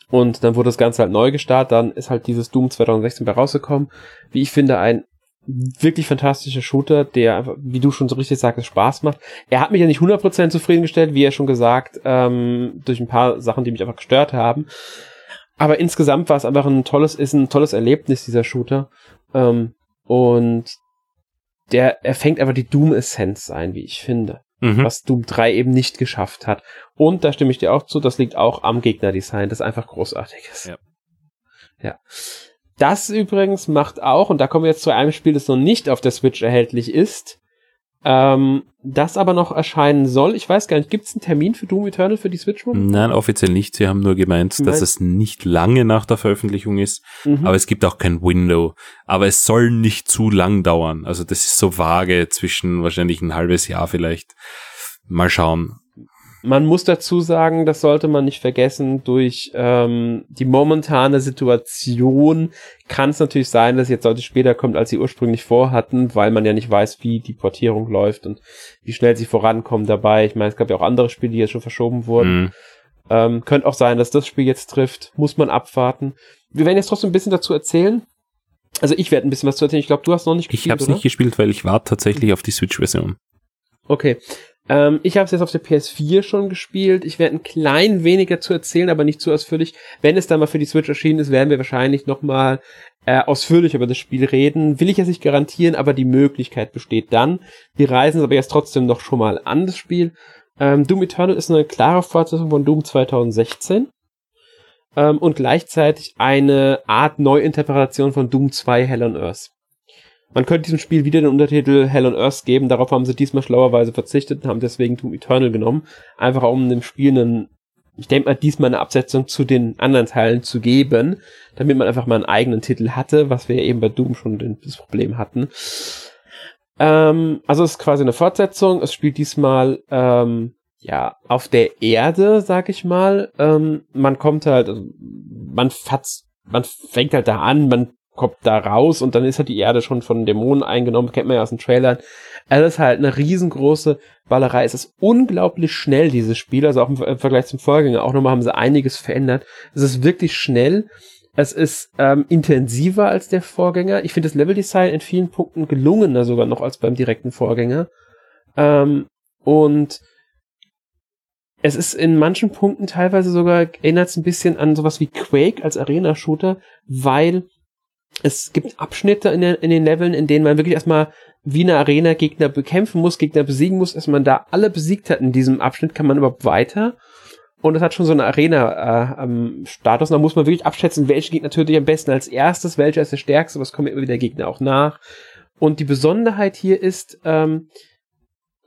Und dann wurde das Ganze halt neu gestartet. Dann ist halt dieses Doom 2016 bei rausgekommen. Wie ich finde, ein wirklich fantastischer Shooter, der einfach, wie du schon so richtig sagst, Spaß macht. Er hat mich ja nicht 100% zufriedengestellt, wie er schon gesagt, ähm, durch ein paar Sachen, die mich einfach gestört haben. Aber insgesamt war es einfach ein tolles, ist ein tolles Erlebnis, dieser Shooter. Ähm, und der, er fängt einfach die Doom-Essenz ein, wie ich finde. Mhm. Was Doom 3 eben nicht geschafft hat. Und da stimme ich dir auch zu, das liegt auch am Gegnerdesign, das einfach großartig ist. Ja. ja. Das übrigens macht auch, und da kommen wir jetzt zu einem Spiel, das noch nicht auf der Switch erhältlich ist, Ähm, das aber noch erscheinen soll. Ich weiß gar nicht, gibt es einen Termin für Doom Eternal für die Switch momentan? Nein, offiziell nicht. Sie haben nur gemeint, dass es nicht lange nach der Veröffentlichung ist, mhm. aber es gibt auch kein Window. Aber es soll nicht zu lang dauern. Also das ist so vage zwischen wahrscheinlich ein halbes Jahr vielleicht. Mal schauen. Man muss dazu sagen, das sollte man nicht vergessen, durch ähm, die momentane Situation kann es natürlich sein, dass jetzt deutlich später kommt, als sie ursprünglich vorhatten, weil man ja nicht weiß, wie die Portierung läuft und wie schnell sie vorankommen dabei. Ich meine, es gab ja auch andere Spiele, die jetzt schon verschoben wurden. Mhm. Ähm, könnte auch sein, dass das Spiel jetzt trifft. Muss man abwarten. Wir werden jetzt trotzdem ein bisschen dazu erzählen. Also ich werde ein bisschen was zu erzählen. Ich glaube, du hast noch nicht gespielt. Ich habe es nicht gespielt, weil ich warte tatsächlich auf die Switch-Version. Okay. Ähm, ich habe es jetzt auf der PS4 schon gespielt. Ich werde ein klein weniger zu erzählen, aber nicht zu ausführlich. Wenn es dann mal für die Switch erschienen ist, werden wir wahrscheinlich noch mal äh, ausführlich über das Spiel reden. Will ich jetzt nicht garantieren, aber die Möglichkeit besteht dann. Wir reisen es aber jetzt trotzdem noch schon mal an das Spiel. Ähm, Doom Eternal ist eine klare Fortsetzung von Doom 2016 ähm, und gleichzeitig eine Art Neuinterpretation von Doom 2 Hell on Earth. Man könnte diesem Spiel wieder den Untertitel Hell on Earth geben, darauf haben sie diesmal schlauerweise verzichtet und haben deswegen Doom Eternal genommen, einfach um dem Spiel einen, ich denke mal, diesmal eine Absetzung zu den anderen Teilen zu geben, damit man einfach mal einen eigenen Titel hatte, was wir eben bei Doom schon das Problem hatten. Ähm, also es ist quasi eine Fortsetzung, es spielt diesmal ähm, ja, auf der Erde, sag ich mal. Ähm, man kommt halt, also man fatzt, man fängt halt da an, man kommt da raus und dann ist halt die Erde schon von Dämonen eingenommen, kennt man ja aus den Trailern. Es ist halt eine riesengroße Ballerei. Es ist unglaublich schnell, dieses Spiel, also auch im Vergleich zum Vorgänger. Auch nochmal haben sie einiges verändert. Es ist wirklich schnell. Es ist ähm, intensiver als der Vorgänger. Ich finde das Leveldesign in vielen Punkten gelungener sogar noch als beim direkten Vorgänger. Ähm, und es ist in manchen Punkten teilweise sogar, erinnert es ein bisschen an sowas wie Quake als Arena-Shooter, weil es gibt Abschnitte in, den, in den Leveln, in denen man wirklich erstmal wie eine Arena Gegner bekämpfen muss, Gegner besiegen muss. Dass man da alle besiegt hat in diesem Abschnitt, kann man überhaupt weiter. Und es hat schon so eine Arena-Status. Äh, da muss man wirklich abschätzen, welche Gegner tötet ich am besten als erstes, welcher ist der stärkste, was kommt immer wieder Gegner auch nach. Und die Besonderheit hier ist, ähm,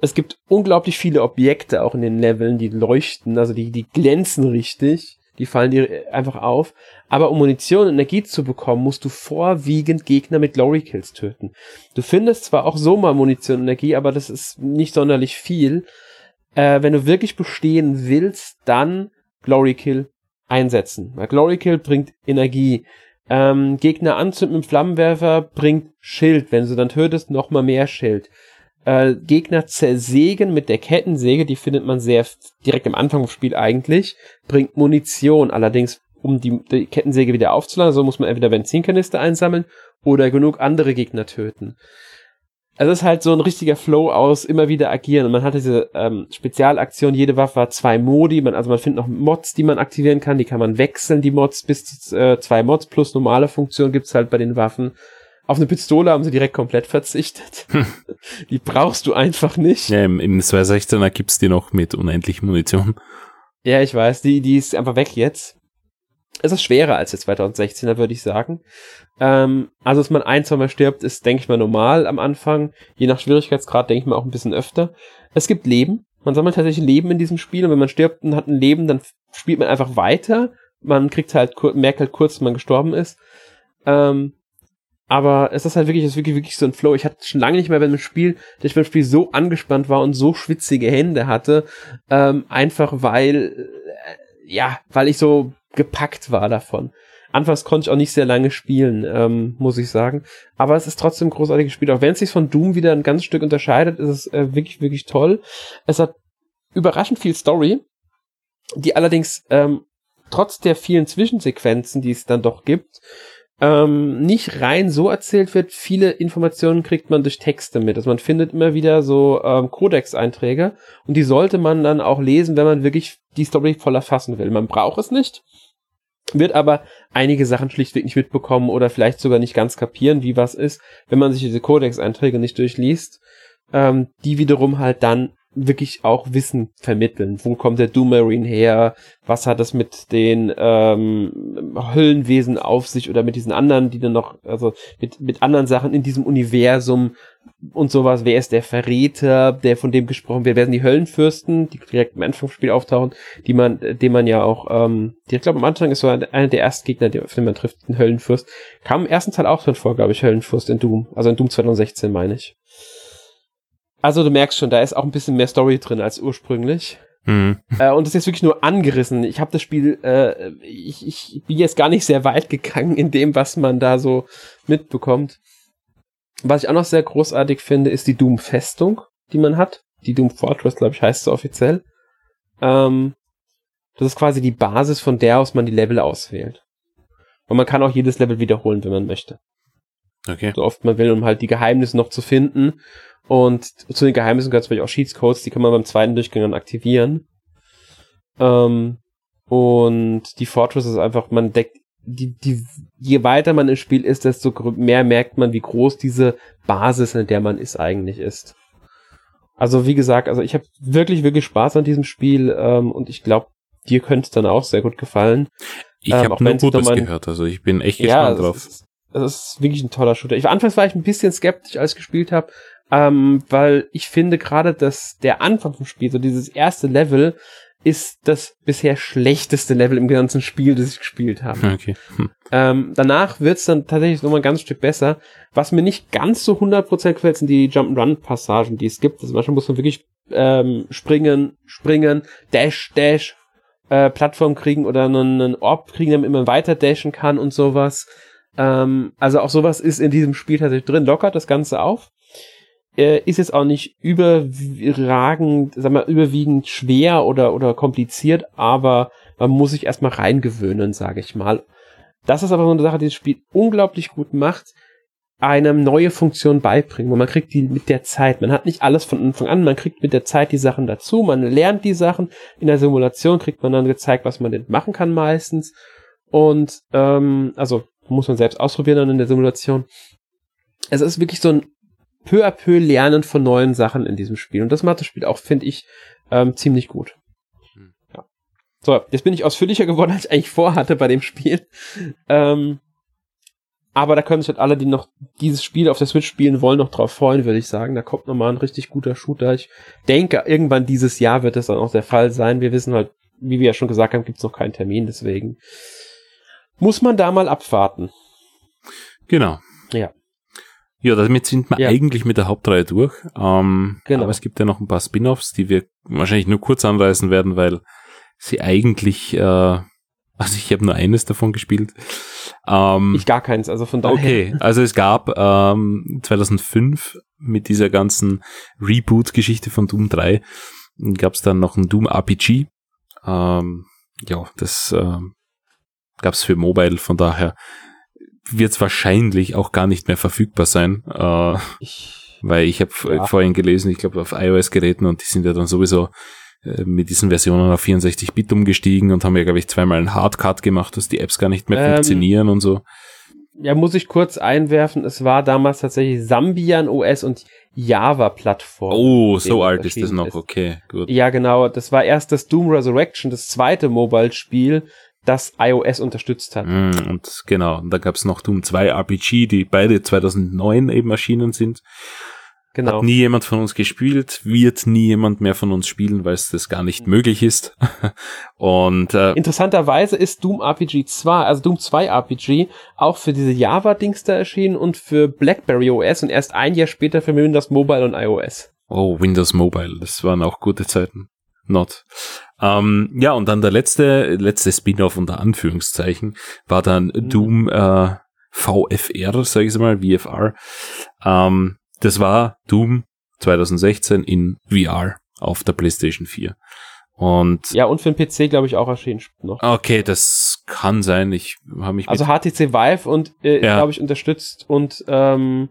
es gibt unglaublich viele Objekte auch in den Leveln, die leuchten, also die, die glänzen richtig. Die fallen dir einfach auf. Aber um Munition und Energie zu bekommen, musst du vorwiegend Gegner mit Glory Kills töten. Du findest zwar auch so mal Munition und Energie, aber das ist nicht sonderlich viel. Äh, wenn du wirklich bestehen willst, dann Glory Kill einsetzen. Weil Glory Kill bringt Energie. Ähm, Gegner anzünden mit Flammenwerfer bringt Schild. Wenn du dann tötest, nochmal mehr Schild. Äh, Gegner zersägen mit der Kettensäge, die findet man sehr direkt am Anfang des Spiels eigentlich, bringt Munition. Allerdings um die, die Kettensäge wieder aufzuladen. So muss man entweder Benzinkanister einsammeln oder genug andere Gegner töten. Also es ist halt so ein richtiger Flow aus immer wieder agieren. Und man hat diese ähm, Spezialaktion, jede Waffe hat zwei Modi. Man, also man findet noch Mods, die man aktivieren kann. Die kann man wechseln, die Mods bis zu äh, zwei Mods plus normale Funktion gibt's halt bei den Waffen. Auf eine Pistole haben sie direkt komplett verzichtet. Hm. Die brauchst du einfach nicht. Ja, im, im 216er gibt's die noch mit unendlich Munition. Ja, ich weiß, die, die ist einfach weg jetzt es ist schwerer als der 2016er, würde ich sagen. Ähm, also, dass man ein, zwei Mal stirbt, ist, denke ich mal, normal am Anfang. Je nach Schwierigkeitsgrad denke ich mal auch ein bisschen öfter. Es gibt Leben. Man sammelt tatsächlich Leben in diesem Spiel und wenn man stirbt und hat ein Leben, dann spielt man einfach weiter. Man kriegt halt, merkt halt kurz, dass man gestorben ist. Ähm, aber es ist halt wirklich, es ist wirklich, wirklich so ein Flow. Ich hatte schon lange nicht mehr bei einem Spiel, dass ich beim Spiel so angespannt war und so schwitzige Hände hatte. Ähm, einfach weil, äh, ja, weil ich so gepackt war davon. Anfangs konnte ich auch nicht sehr lange spielen, ähm, muss ich sagen. Aber es ist trotzdem ein großartiges Spiel. Auch wenn es sich von Doom wieder ein ganzes Stück unterscheidet, ist es äh, wirklich, wirklich toll. Es hat überraschend viel Story, die allerdings ähm, trotz der vielen Zwischensequenzen, die es dann doch gibt, ähm, nicht rein so erzählt wird. Viele Informationen kriegt man durch Texte mit. Also man findet immer wieder so ähm, Codex-Einträge und die sollte man dann auch lesen, wenn man wirklich die Story voll erfassen will. Man braucht es nicht wird aber einige Sachen schlichtweg nicht mitbekommen oder vielleicht sogar nicht ganz kapieren, wie was ist, wenn man sich diese Codex-Einträge nicht durchliest, ähm, die wiederum halt dann wirklich auch Wissen vermitteln. Wo kommt der Doom Marine her? Was hat das mit den ähm, Höllenwesen auf sich oder mit diesen anderen, die dann noch, also mit, mit anderen Sachen in diesem Universum und sowas. Wer ist der Verräter, der von dem gesprochen wird? Wer sind die Höllenfürsten, die direkt im Anfangsspiel auftauchen, die man, den man ja auch, ähm, die, ich glaube am Anfang ist so einer der ersten Gegner, den man trifft, ein Höllenfürst. Kam im ersten Teil auch schon vor, glaube ich, Höllenfürst in Doom. Also in Doom 2016 meine ich. Also du merkst schon, da ist auch ein bisschen mehr Story drin als ursprünglich. Mhm. Äh, und das ist jetzt wirklich nur angerissen. Ich habe das Spiel, äh, ich, ich bin jetzt gar nicht sehr weit gegangen in dem, was man da so mitbekommt. Was ich auch noch sehr großartig finde, ist die Doom-Festung, die man hat. Die Doom Fortress, glaube ich, heißt so offiziell. Ähm, das ist quasi die Basis, von der aus man die Level auswählt. Und man kann auch jedes Level wiederholen, wenn man möchte. Okay. So oft man will, um halt die Geheimnisse noch zu finden. Und zu den Geheimnissen gehört zum Beispiel auch Cheats-Codes, die kann man beim zweiten Durchgang dann aktivieren. Ähm, und die Fortress ist einfach, man deckt, die, die, je weiter man im Spiel ist, desto mehr merkt man, wie groß diese Basis, in der man ist, eigentlich ist. Also wie gesagt, also ich habe wirklich, wirklich Spaß an diesem Spiel ähm, und ich glaube, dir könnte es dann auch sehr gut gefallen. Ich ähm, habe nur Gutes mein, gehört, also ich bin echt gespannt ja, drauf. Es ist, es ist wirklich ein toller Shooter. Ich, anfangs war ich ein bisschen skeptisch, als ich gespielt habe, ähm, weil ich finde gerade, dass der Anfang vom Spiel, so dieses erste Level, ist das bisher schlechteste Level im ganzen Spiel, das ich gespielt habe. Okay. Hm. Ähm, danach wird's dann tatsächlich nochmal ein ganz Stück besser. Was mir nicht ganz so 100% gefällt, sind die Jump-Run-Passagen, die es gibt. Also manchmal muss man wirklich ähm, springen, springen, dash, dash, äh, Plattform kriegen oder einen, einen Orb kriegen, damit man weiter dashen kann und sowas. Ähm, also auch sowas ist in diesem Spiel tatsächlich drin. Lockert das Ganze auf äh, ist jetzt auch nicht überragend, sag mal, überwiegend schwer oder, oder kompliziert, aber man muss sich erstmal reingewöhnen, sage ich mal. Das ist aber so eine Sache, die das Spiel unglaublich gut macht, einem neue Funktion beibringen. Und man kriegt die mit der Zeit. Man hat nicht alles von Anfang an, man kriegt mit der Zeit die Sachen dazu, man lernt die Sachen. In der Simulation kriegt man dann gezeigt, was man denn machen kann meistens. Und ähm, also muss man selbst ausprobieren dann in der Simulation. Es ist wirklich so ein peu à peu lernen von neuen Sachen in diesem Spiel. Und das macht das Spiel auch, finde ich, ähm, ziemlich gut. Hm. Ja. So, jetzt bin ich ausführlicher geworden, als ich eigentlich vorhatte bei dem Spiel. Ähm, aber da können sich halt alle, die noch dieses Spiel auf der Switch spielen wollen, noch drauf freuen, würde ich sagen. Da kommt nochmal ein richtig guter Shooter. Ich denke, irgendwann dieses Jahr wird das dann auch der Fall sein. Wir wissen halt, wie wir ja schon gesagt haben, gibt es noch keinen Termin, deswegen muss man da mal abwarten. Genau. Ja. Ja, damit sind wir ja. eigentlich mit der Hauptreihe durch. Ähm, genau. Aber es gibt ja noch ein paar Spin-offs, die wir wahrscheinlich nur kurz anreißen werden, weil sie eigentlich, äh, also ich habe nur eines davon gespielt. Ähm, ich gar keins, also von daher. Okay, also es gab ähm, 2005 mit dieser ganzen Reboot-Geschichte von Doom 3 gab es dann noch ein Doom RPG. Ähm, ja, das äh, gab es für Mobile, von daher wird es wahrscheinlich auch gar nicht mehr verfügbar sein. Äh, ich, weil ich habe ja. vorhin gelesen, ich glaube auf iOS-Geräten und die sind ja dann sowieso äh, mit diesen Versionen auf 64-Bit umgestiegen und haben ja, glaube ich, zweimal einen Hardcut gemacht, dass die Apps gar nicht mehr ähm, funktionieren und so. Ja, muss ich kurz einwerfen, es war damals tatsächlich Sambian OS und Java-Plattform. Oh, so alt ist das noch, ist. okay, gut. Ja, genau, das war erst das Doom Resurrection, das zweite Mobile-Spiel, das iOS unterstützt hat. Mm, und genau, und da gab es noch Doom 2 RPG, die beide 2009 eben erschienen sind. Genau. Hat nie jemand von uns gespielt, wird nie jemand mehr von uns spielen, weil es das gar nicht möglich ist. und äh, interessanterweise ist Doom RPG 2, also Doom 2 RPG, auch für diese Java-Dings da erschienen und für BlackBerry OS und erst ein Jahr später für Windows Mobile und iOS. Oh, Windows Mobile, das waren auch gute Zeiten. Not. Ähm, ja, und dann der letzte, letzte Spin-off unter Anführungszeichen war dann mhm. Doom äh, VFR, sage ich mal, VFR. Ähm, das war Doom 2016 in VR auf der PlayStation 4. Und ja, und für den PC, glaube ich, auch erschienen noch. Okay, das kann sein. Ich habe mich. Also HTC Vive und äh, ja. glaube ich unterstützt und ähm,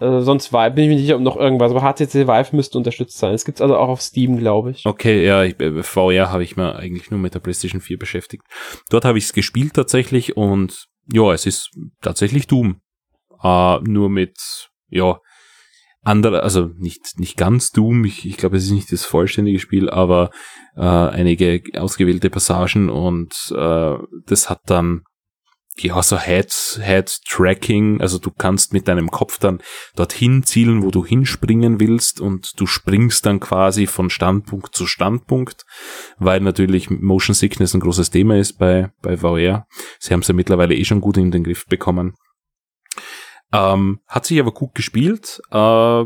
äh, sonst war, bin ich mir nicht sicher, ob noch irgendwas, aber HTC Vive müsste unterstützt sein. Es gibt also auch auf Steam, glaube ich. Okay, ja, ich, äh, VR habe ich mir eigentlich nur mit der PlayStation 4 beschäftigt. Dort habe ich es gespielt tatsächlich und ja, es ist tatsächlich Doom. Äh, nur mit, ja, andere, also nicht, nicht ganz Doom, ich, ich glaube, es ist nicht das vollständige Spiel, aber äh, einige ausgewählte Passagen und äh, das hat dann ja, so Head, Head Tracking, also du kannst mit deinem Kopf dann dorthin zielen, wo du hinspringen willst und du springst dann quasi von Standpunkt zu Standpunkt, weil natürlich Motion Sickness ein großes Thema ist bei, bei VR. Sie haben es ja mittlerweile eh schon gut in den Griff bekommen. Ähm, hat sich aber gut gespielt. Äh,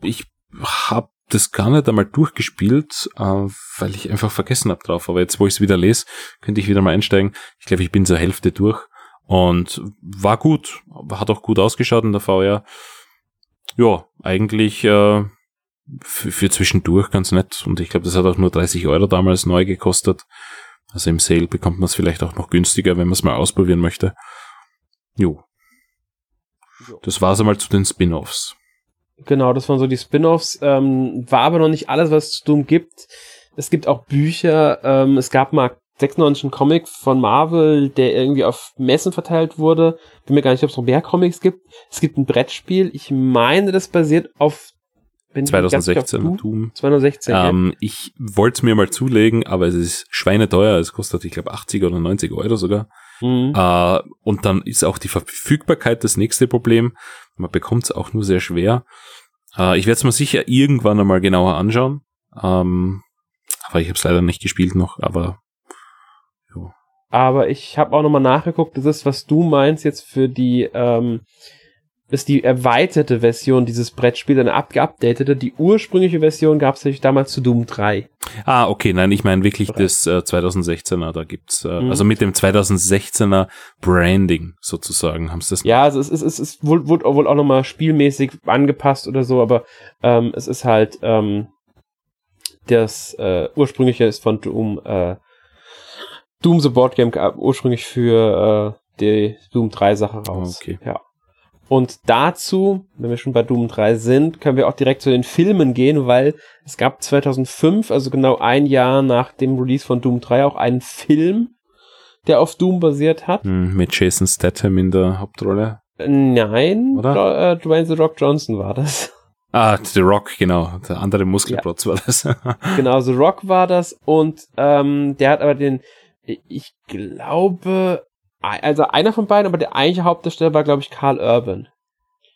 ich habe das gar nicht einmal durchgespielt, äh, weil ich einfach vergessen habe drauf. Aber jetzt, wo ich es wieder lese, könnte ich wieder mal einsteigen. Ich glaube, ich bin zur Hälfte durch und war gut, hat auch gut ausgeschaut in der VR. Ja, eigentlich äh, für, für zwischendurch ganz nett. Und ich glaube, das hat auch nur 30 Euro damals neu gekostet. Also im Sale bekommt man es vielleicht auch noch günstiger, wenn man es mal ausprobieren möchte. Jo. Das war es einmal zu den Spin-offs. Genau, das waren so die Spin-offs. Ähm, war aber noch nicht alles, was es zu Doom gibt. Es gibt auch Bücher. Ähm, es gab mal 96 ein Comic von Marvel, der irgendwie auf Messen verteilt wurde. Bin mir gar nicht, ob es noch mehr Comics gibt. Es gibt ein Brettspiel. Ich meine, das basiert auf wenn 2016 auf Doom. 2016. Ähm, ja. Ich wollte es mir mal zulegen, aber es ist schweineteuer. Es kostet, ich glaube, 80 oder 90 Euro sogar. Mhm. Äh, und dann ist auch die Verfügbarkeit das nächste Problem. Man bekommt es auch nur sehr schwer. Äh, ich werde es mir sicher irgendwann einmal genauer anschauen. Ähm, aber ich habe es leider nicht gespielt noch, aber aber ich habe auch nochmal nachgeguckt, das ist, was du meinst jetzt für die, ähm, ist die erweiterte Version dieses Brettspiels, eine abgeupdatete. Die ursprüngliche Version gab es natürlich damals zu Doom 3. Ah, okay, nein, ich meine wirklich das äh, 2016er, da gibt's, äh, mhm. also mit dem 2016er Branding sozusagen, haben sie das Ja, also es ist, es ist, wurde, wurde wohl auch nochmal spielmäßig angepasst oder so, aber ähm, es ist halt, ähm, das äh, ursprüngliche ist von Doom äh, Doom the Board Game gab ursprünglich für äh, die Doom 3 Sache raus. Okay. Ja. Und dazu, wenn wir schon bei Doom 3 sind, können wir auch direkt zu den Filmen gehen, weil es gab 2005, also genau ein Jahr nach dem Release von Doom 3, auch einen Film, der auf Doom basiert hat. Hm, mit Jason Statham in der Hauptrolle? Nein, Oder? Äh, Dwayne The Rock Johnson war das. Ah, The Rock, genau. Der andere Muskelprotz ja. war das. genau, The Rock war das und ähm, der hat aber den ich glaube, also einer von beiden, aber der eigentliche Hauptdarsteller war, glaube ich, Carl Urban.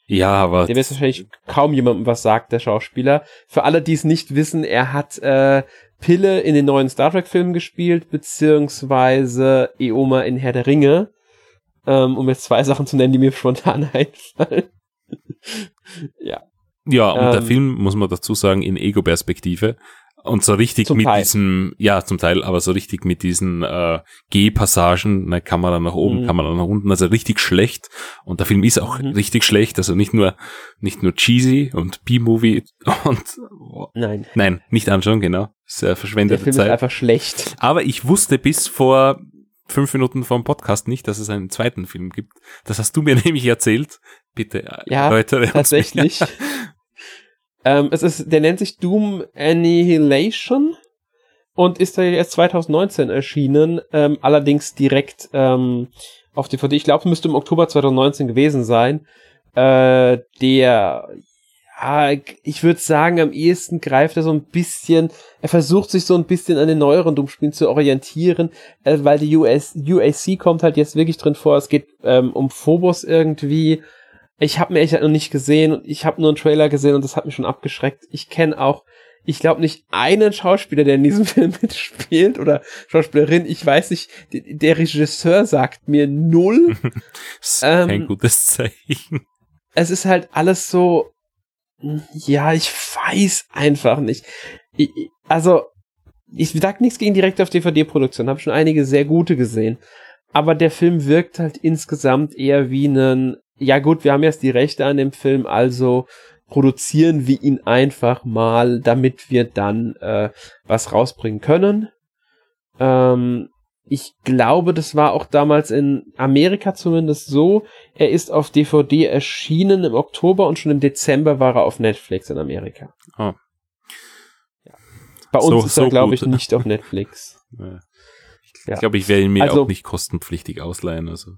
Ja, aber. Der wird wahrscheinlich kaum jemandem was sagt, der Schauspieler. Für alle, die es nicht wissen, er hat äh, Pille in den neuen Star Trek-Filmen gespielt, beziehungsweise Eoma in Herr der Ringe. Ähm, um jetzt zwei Sachen zu nennen, die mir spontan einfallen. ja. Ja, und ähm, der Film, muss man dazu sagen, in Ego-Perspektive. Und so richtig zum mit Teil. diesem, ja, zum Teil, aber so richtig mit diesen äh, Gehpassagen, ne, Kamera nach oben, mhm. Kamera nach unten, also richtig schlecht. Und der Film ist auch mhm. richtig schlecht, also nicht nur, nicht nur cheesy und B-Movie und oh, Nein. Nein, nicht anschauen, genau. Sehr verschwendete der Film Zeit. Ist einfach schlecht. Aber ich wusste bis vor fünf Minuten vom Podcast nicht, dass es einen zweiten Film gibt. Das hast du mir nämlich erzählt. Bitte äh, ja, erläutere tatsächlich. Ähm, es ist, der nennt sich Doom Annihilation und ist ja erst 2019 erschienen, ähm, allerdings direkt ähm, auf DVD. Ich glaube, es müsste im Oktober 2019 gewesen sein. Äh, der, ja, ich würde sagen, am ehesten greift er so ein bisschen, er versucht sich so ein bisschen an den neueren Doom-Spielen zu orientieren, äh, weil die US, UAC kommt halt jetzt wirklich drin vor. Es geht ähm, um Phobos irgendwie ich habe mir echt noch nicht gesehen und ich habe nur einen Trailer gesehen und das hat mich schon abgeschreckt. Ich kenne auch, ich glaube nicht einen Schauspieler, der in diesem Film mitspielt oder Schauspielerin. Ich weiß nicht, der Regisseur sagt mir null. das ist ähm, kein gutes Zeichen. Es ist halt alles so, ja, ich weiß einfach nicht. Ich, also, ich sag nichts gegen direkt auf DVD-Produktion, habe schon einige sehr gute gesehen. Aber der Film wirkt halt insgesamt eher wie ein ja gut, wir haben jetzt die Rechte an dem Film, also produzieren wir ihn einfach mal, damit wir dann äh, was rausbringen können. Ähm, ich glaube, das war auch damals in Amerika zumindest so. Er ist auf DVD erschienen im Oktober und schon im Dezember war er auf Netflix in Amerika. Oh. Ja. Bei uns so, ist er, glaube ich, nicht auf Netflix. Ich glaube, ich werde ihn mir also, auch nicht kostenpflichtig ausleihen. Also.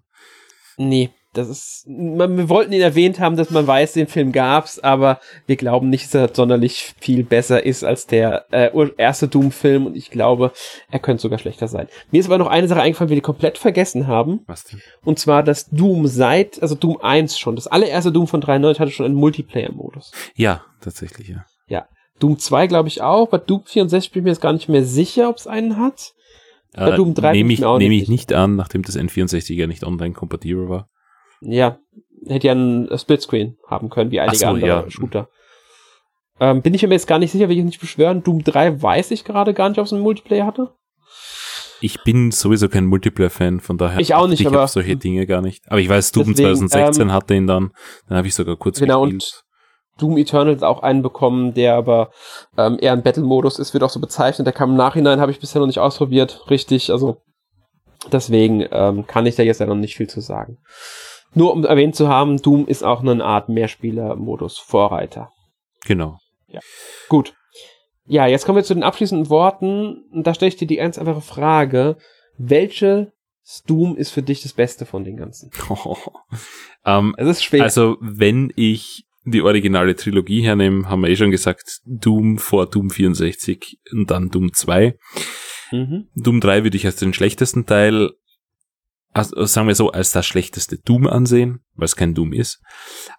Nee, das ist, man, wir wollten ihn erwähnt haben, dass man weiß, den Film gab's, aber wir glauben nicht, dass er sonderlich viel besser ist als der äh, erste Doom-Film und ich glaube, er könnte sogar schlechter sein. Mir ist aber noch eine Sache eingefallen, die wir komplett vergessen haben. Was denn? Und zwar, dass Doom seit, also Doom 1 schon, das allererste Doom von 93 hatte schon einen Multiplayer-Modus. Ja, tatsächlich, ja. Ja. Doom 2 glaube ich auch, bei Doom 64 bin ich mir jetzt gar nicht mehr sicher, ob es einen hat. Bei äh, Doom 3 nehme ich, nehm ich nicht an, nachdem das N64 ja nicht online kompatibel war. Ja, hätte ja einen Splitscreen haben können, wie einige so, andere ja. Shooter. Ähm, bin ich mir jetzt gar nicht sicher, will ich nicht beschwören. Doom 3 weiß ich gerade gar nicht, ob es einen Multiplayer hatte. Ich bin sowieso kein Multiplayer-Fan, von daher ich auch nicht, ich aber solche Dinge gar nicht. Aber ich weiß, Doom deswegen, 2016 ähm, hatte ihn dann, dann habe ich sogar kurz genau, gespielt. Und Doom Eternal hat auch einen bekommen, der aber ähm, eher ein Battle-Modus ist, wird auch so bezeichnet. Der kam im Nachhinein, habe ich bisher noch nicht ausprobiert, richtig. Also deswegen ähm, kann ich da jetzt ja noch nicht viel zu sagen. Nur um erwähnt zu haben, Doom ist auch eine Art Mehrspieler-Modus, Vorreiter. Genau. Gut. Ja, jetzt kommen wir zu den abschließenden Worten. Und da stelle ich dir die ganz einfache Frage. Welche Doom ist für dich das Beste von den ganzen? ähm, Es ist schwer. also, wenn ich die originale Trilogie hernehme, haben wir eh schon gesagt, Doom vor Doom 64 und dann Doom 2. mhm. Doom 3 würde ich als den schlechtesten Teil, also sagen wir so, als das schlechteste Doom ansehen, weil es kein Doom ist.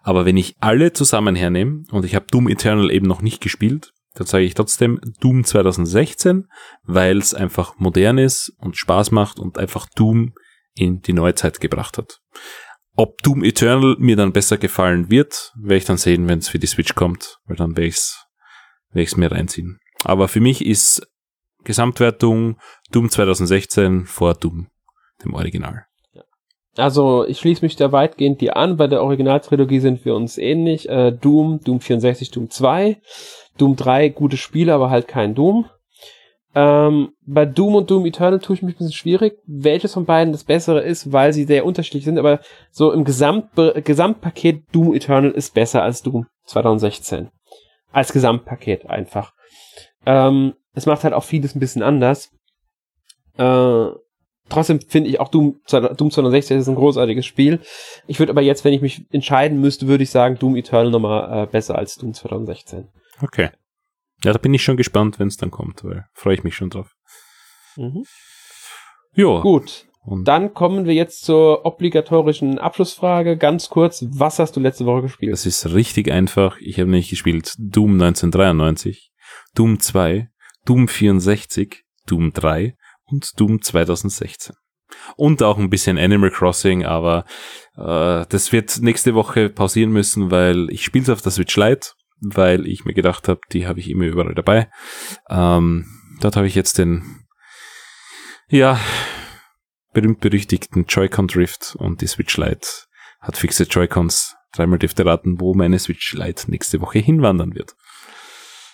Aber wenn ich alle zusammen hernehme, und ich habe Doom Eternal eben noch nicht gespielt, dann sage ich trotzdem Doom 2016, weil es einfach modern ist und Spaß macht und einfach Doom in die Neuzeit gebracht hat. Ob Doom Eternal mir dann besser gefallen wird, werde ich dann sehen, wenn es für die Switch kommt, weil dann werde ich es werd ich's mir reinziehen. Aber für mich ist Gesamtwertung Doom 2016 vor Doom, dem Original. Also, ich schließe mich da weitgehend dir an. Bei der Originaltrilogie sind wir uns ähnlich. Äh, Doom, Doom 64, Doom 2. Doom 3, gute Spiele, aber halt kein Doom. Ähm, bei Doom und Doom Eternal tue ich mich ein bisschen schwierig, welches von beiden das bessere ist, weil sie sehr unterschiedlich sind, aber so im Gesamt Gesamtpaket Doom Eternal ist besser als Doom 2016. Als Gesamtpaket einfach. Ähm, es macht halt auch vieles ein bisschen anders. Äh, trotzdem finde ich auch Doom, Doom 2016 ist ein großartiges Spiel. Ich würde aber jetzt, wenn ich mich entscheiden müsste, würde ich sagen, Doom Eternal nochmal äh, besser als Doom 2016. Okay. Ja, da bin ich schon gespannt, wenn es dann kommt, weil freue ich mich schon drauf. Mhm. Ja. Gut. Und Dann kommen wir jetzt zur obligatorischen Abschlussfrage. Ganz kurz, was hast du letzte Woche gespielt? das ist richtig einfach. Ich habe nämlich gespielt Doom 1993, Doom 2, Doom 64, Doom 3 und Doom 2016. Und auch ein bisschen Animal Crossing, aber äh, das wird nächste Woche pausieren müssen, weil ich spiele es auf der Switch Lite, weil ich mir gedacht habe, die habe ich immer überall dabei. Ähm, dort habe ich jetzt den, ja, berühmt-berüchtigten Joy-Con Drift und die Switch Lite hat fixe Joy-Cons. Dreimal dürfte raten, wo meine Switch Lite nächste Woche hinwandern wird.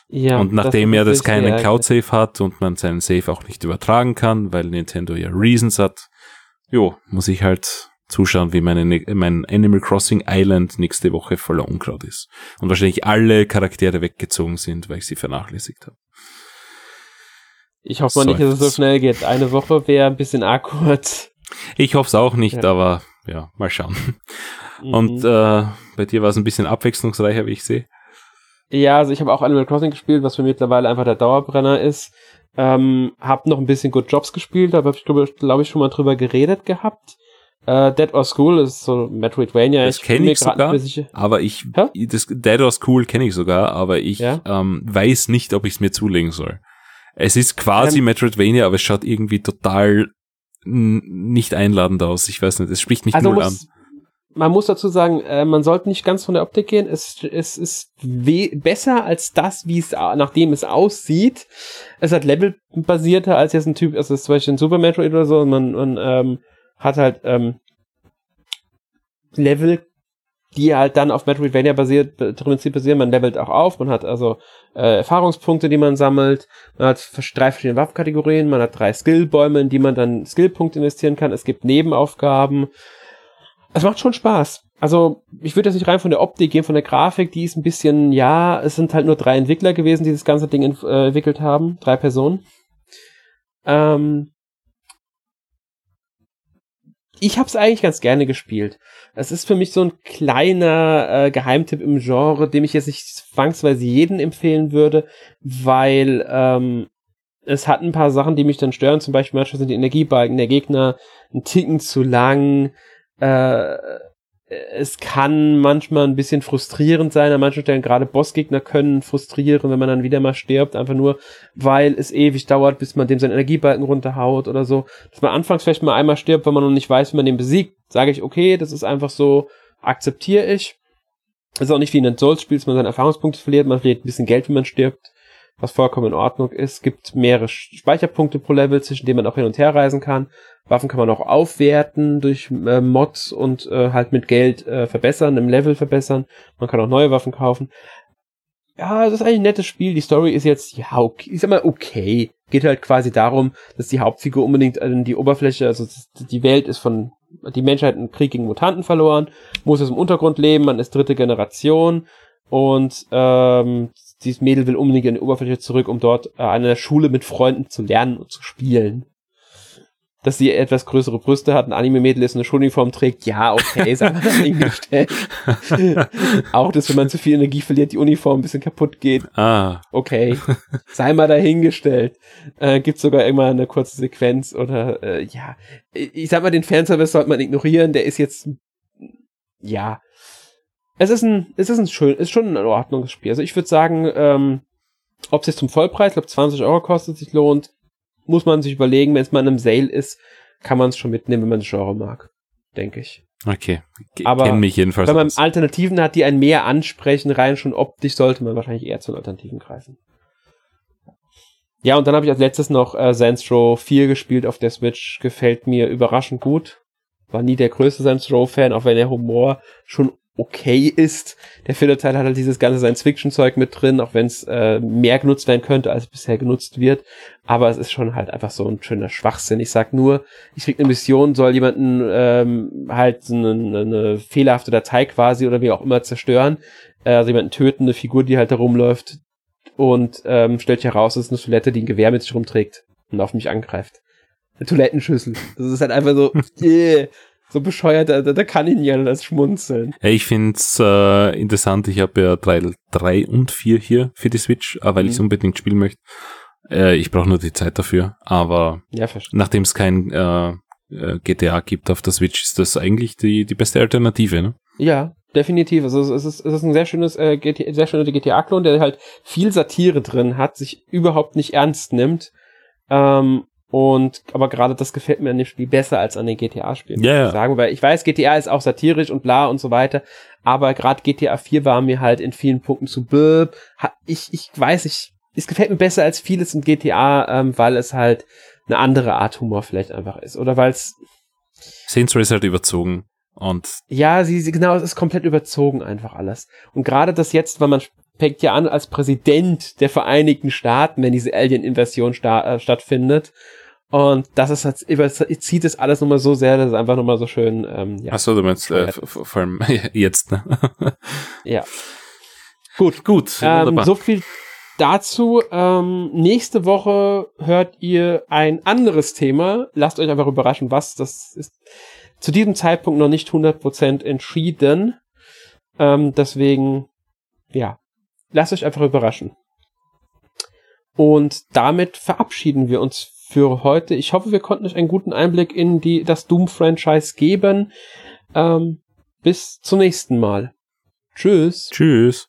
Ja, und nachdem ist er das keinen sehr Cloud-Save hat und man seinen Save auch nicht übertragen kann, weil Nintendo ja Reasons hat, jo, muss ich halt zuschauen, wie meine, mein Animal Crossing Island nächste Woche voller Unkraut ist. Und wahrscheinlich alle Charaktere weggezogen sind, weil ich sie vernachlässigt habe. Ich hoffe mal So nicht, dass es so schnell geht. Eine Woche wäre ein bisschen arg kurz. Ich hoffe es auch nicht, Ja. aber ja, mal schauen. Mhm. Und äh, bei dir war es ein bisschen abwechslungsreicher, wie ich sehe. Ja, also ich habe auch Animal Crossing gespielt, was für mittlerweile einfach der Dauerbrenner ist. Ähm, hab noch ein bisschen Good Jobs gespielt, da habe ich glaube glaub ich schon mal drüber geredet gehabt. Äh, Dead or School ist so Metroidvania. Das Ich kenn ich sogar. Aber ich, Hä? das Dead or School kenne ich sogar, aber ich Ja? ähm, weiß nicht, ob ich es mir zulegen soll. Es ist quasi Ähm, Metroidvania, aber es schaut irgendwie total nicht einladend aus. Ich weiß nicht, es spricht mich Also null an. Man muss dazu sagen, äh, man sollte nicht ganz von der Optik gehen. Es, es ist besser als das, wie es, nachdem es aussieht. Es hat levelbasierter als jetzt ein Typ, also zum Beispiel ein Super Metroid oder so. Man, man ähm, hat halt ähm, Level, die halt dann auf Metroidvania basiert, im Prinzip basieren. Man levelt auch auf. Man hat also äh, Erfahrungspunkte, die man sammelt. Man hat drei verschiedene Waffenkategorien. Man hat drei Skillbäume, in die man dann Skillpunkte investieren kann. Es gibt Nebenaufgaben. Es macht schon Spaß. Also, ich würde jetzt nicht rein von der Optik gehen, von der Grafik, die ist ein bisschen, ja, es sind halt nur drei Entwickler gewesen, die das ganze Ding äh, entwickelt haben. Drei Personen. Ähm, ich habe es eigentlich ganz gerne gespielt. Es ist für mich so ein kleiner äh, Geheimtipp im Genre, dem ich jetzt nicht zwangsweise jeden empfehlen würde, weil ähm, es hat ein paar Sachen, die mich dann stören. Zum Beispiel manchmal sind die Energiebalken der Gegner ein Ticken zu lang. Äh, es kann manchmal ein bisschen frustrierend sein. An manchen Stellen gerade Bossgegner können frustrieren, wenn man dann wieder mal stirbt, einfach nur, weil es ewig dauert, bis man dem seinen Energiebalken runterhaut oder so. Dass man anfangs vielleicht mal einmal stirbt, wenn man noch nicht weiß, wie man den besiegt, sage ich, okay, das ist einfach so, akzeptiere ich. Das ist auch nicht wie in einem Souls-Spiel, dass man seine Erfahrungspunkte verliert, man verliert ein bisschen Geld, wenn man stirbt, was vollkommen in Ordnung ist. Es gibt mehrere Speicherpunkte pro Level, zwischen denen man auch hin und her reisen kann. Waffen kann man auch aufwerten durch äh, Mods und äh, halt mit Geld äh, verbessern, im Level verbessern. Man kann auch neue Waffen kaufen. Ja, das ist eigentlich ein nettes Spiel. Die Story ist jetzt, ja, okay, ich sag mal, okay. Geht halt quasi darum, dass die Hauptfigur unbedingt an die Oberfläche, also die Welt ist von, die Menschheit einen Krieg gegen Mutanten verloren, muss jetzt im Untergrund leben, man ist dritte Generation und ähm, dieses Mädel will unbedingt an die Oberfläche zurück, um dort äh, an einer Schule mit Freunden zu lernen und zu spielen dass sie etwas größere Brüste hat, ein Anime-Mädel ist, eine Schuluniform trägt, ja, okay, sei mal dahingestellt. auch, dass wenn man zu viel Energie verliert, die Uniform ein bisschen kaputt geht. Ah. Okay, sei mal dahingestellt. Äh, gibt sogar immer eine kurze Sequenz oder, äh, ja, ich sag mal, den Fanservice sollte man ignorieren, der ist jetzt, ja, es ist ein, es ist ein schön, ist schon ein Ordnungsspiel. Also ich würde sagen, ähm, ob es jetzt zum Vollpreis, ich glaube 20 Euro kostet, sich lohnt, muss man sich überlegen, wenn es mal in einem Sale ist, kann man es schon mitnehmen, wenn man das Genre mag, denke ich. Okay, G aber mich jedenfalls wenn man aus. Alternativen hat, die einen mehr ansprechen, rein schon optisch, sollte man wahrscheinlich eher zu den Alternativen greifen. Ja, und dann habe ich als letztes noch äh, Saints Row 4 gespielt auf der Switch. Gefällt mir überraschend gut. War nie der größte Saints Row-Fan, auch wenn der Humor schon okay ist. Der vierte Teil hat halt dieses ganze Science-Fiction-Zeug mit drin, auch wenn es äh, mehr genutzt werden könnte, als bisher genutzt wird. Aber es ist schon halt einfach so ein schöner Schwachsinn. Ich sag nur, ich krieg eine Mission, soll jemanden ähm, halt eine, eine fehlerhafte Datei quasi oder wie auch immer zerstören. Äh, also jemanden töten, eine Figur, die halt da rumläuft und ähm, stellt sich heraus, es ist eine Toilette, die ein Gewehr mit sich rumträgt und auf mich angreift. Eine Toilettenschüssel. Das ist halt einfach so, yeah, so bescheuert, da, da kann ich nicht anders schmunzeln. Ja, ich find's äh, interessant. Ich habe ja drei, drei und vier hier für die Switch, äh, weil mhm. ich unbedingt spielen möchte. Äh, ich brauche nur die Zeit dafür. Aber ja, nachdem es kein äh, äh GTA gibt auf der Switch, ist das eigentlich die, die beste Alternative, ne? Ja, definitiv. Also es ist, es ist ein sehr schönes, äh, GTA, sehr schöner GTA-Klon, der halt viel Satire drin hat, sich überhaupt nicht ernst nimmt. Ähm, und aber gerade das gefällt mir an dem Spiel besser als an den GTA-Spielen, yeah. muss ich sagen, weil ich weiß, GTA ist auch satirisch und bla und so weiter, aber gerade GTA 4 war mir halt in vielen Punkten zu blöd. Ich, ich weiß, ich, es gefällt mir besser als vieles in GTA, ähm, weil es halt eine andere Art Humor vielleicht einfach ist. Oder weil es. Saints Row ist halt überzogen. Und ja, sie, sie, genau, es ist komplett überzogen einfach alles. Und gerade das jetzt, weil man fängt ja an als Präsident der Vereinigten Staaten, wenn diese Alien-Invasion sta äh, stattfindet. Und das ist halt, zieht es alles nochmal so sehr, dass es einfach nochmal so schön, ähm, ja. Achso, du meinst, äh, vor allem jetzt, ne? ja. Gut. Gut. Ähm, so viel dazu. Ähm, nächste Woche hört ihr ein anderes Thema. Lasst euch einfach überraschen, was. Das ist zu diesem Zeitpunkt noch nicht 100% entschieden. Ähm, deswegen, ja, lasst euch einfach überraschen. Und damit verabschieden wir uns für heute. Ich hoffe, wir konnten euch einen guten Einblick in die, das Doom-Franchise geben. Ähm, bis zum nächsten Mal. Tschüss. Tschüss.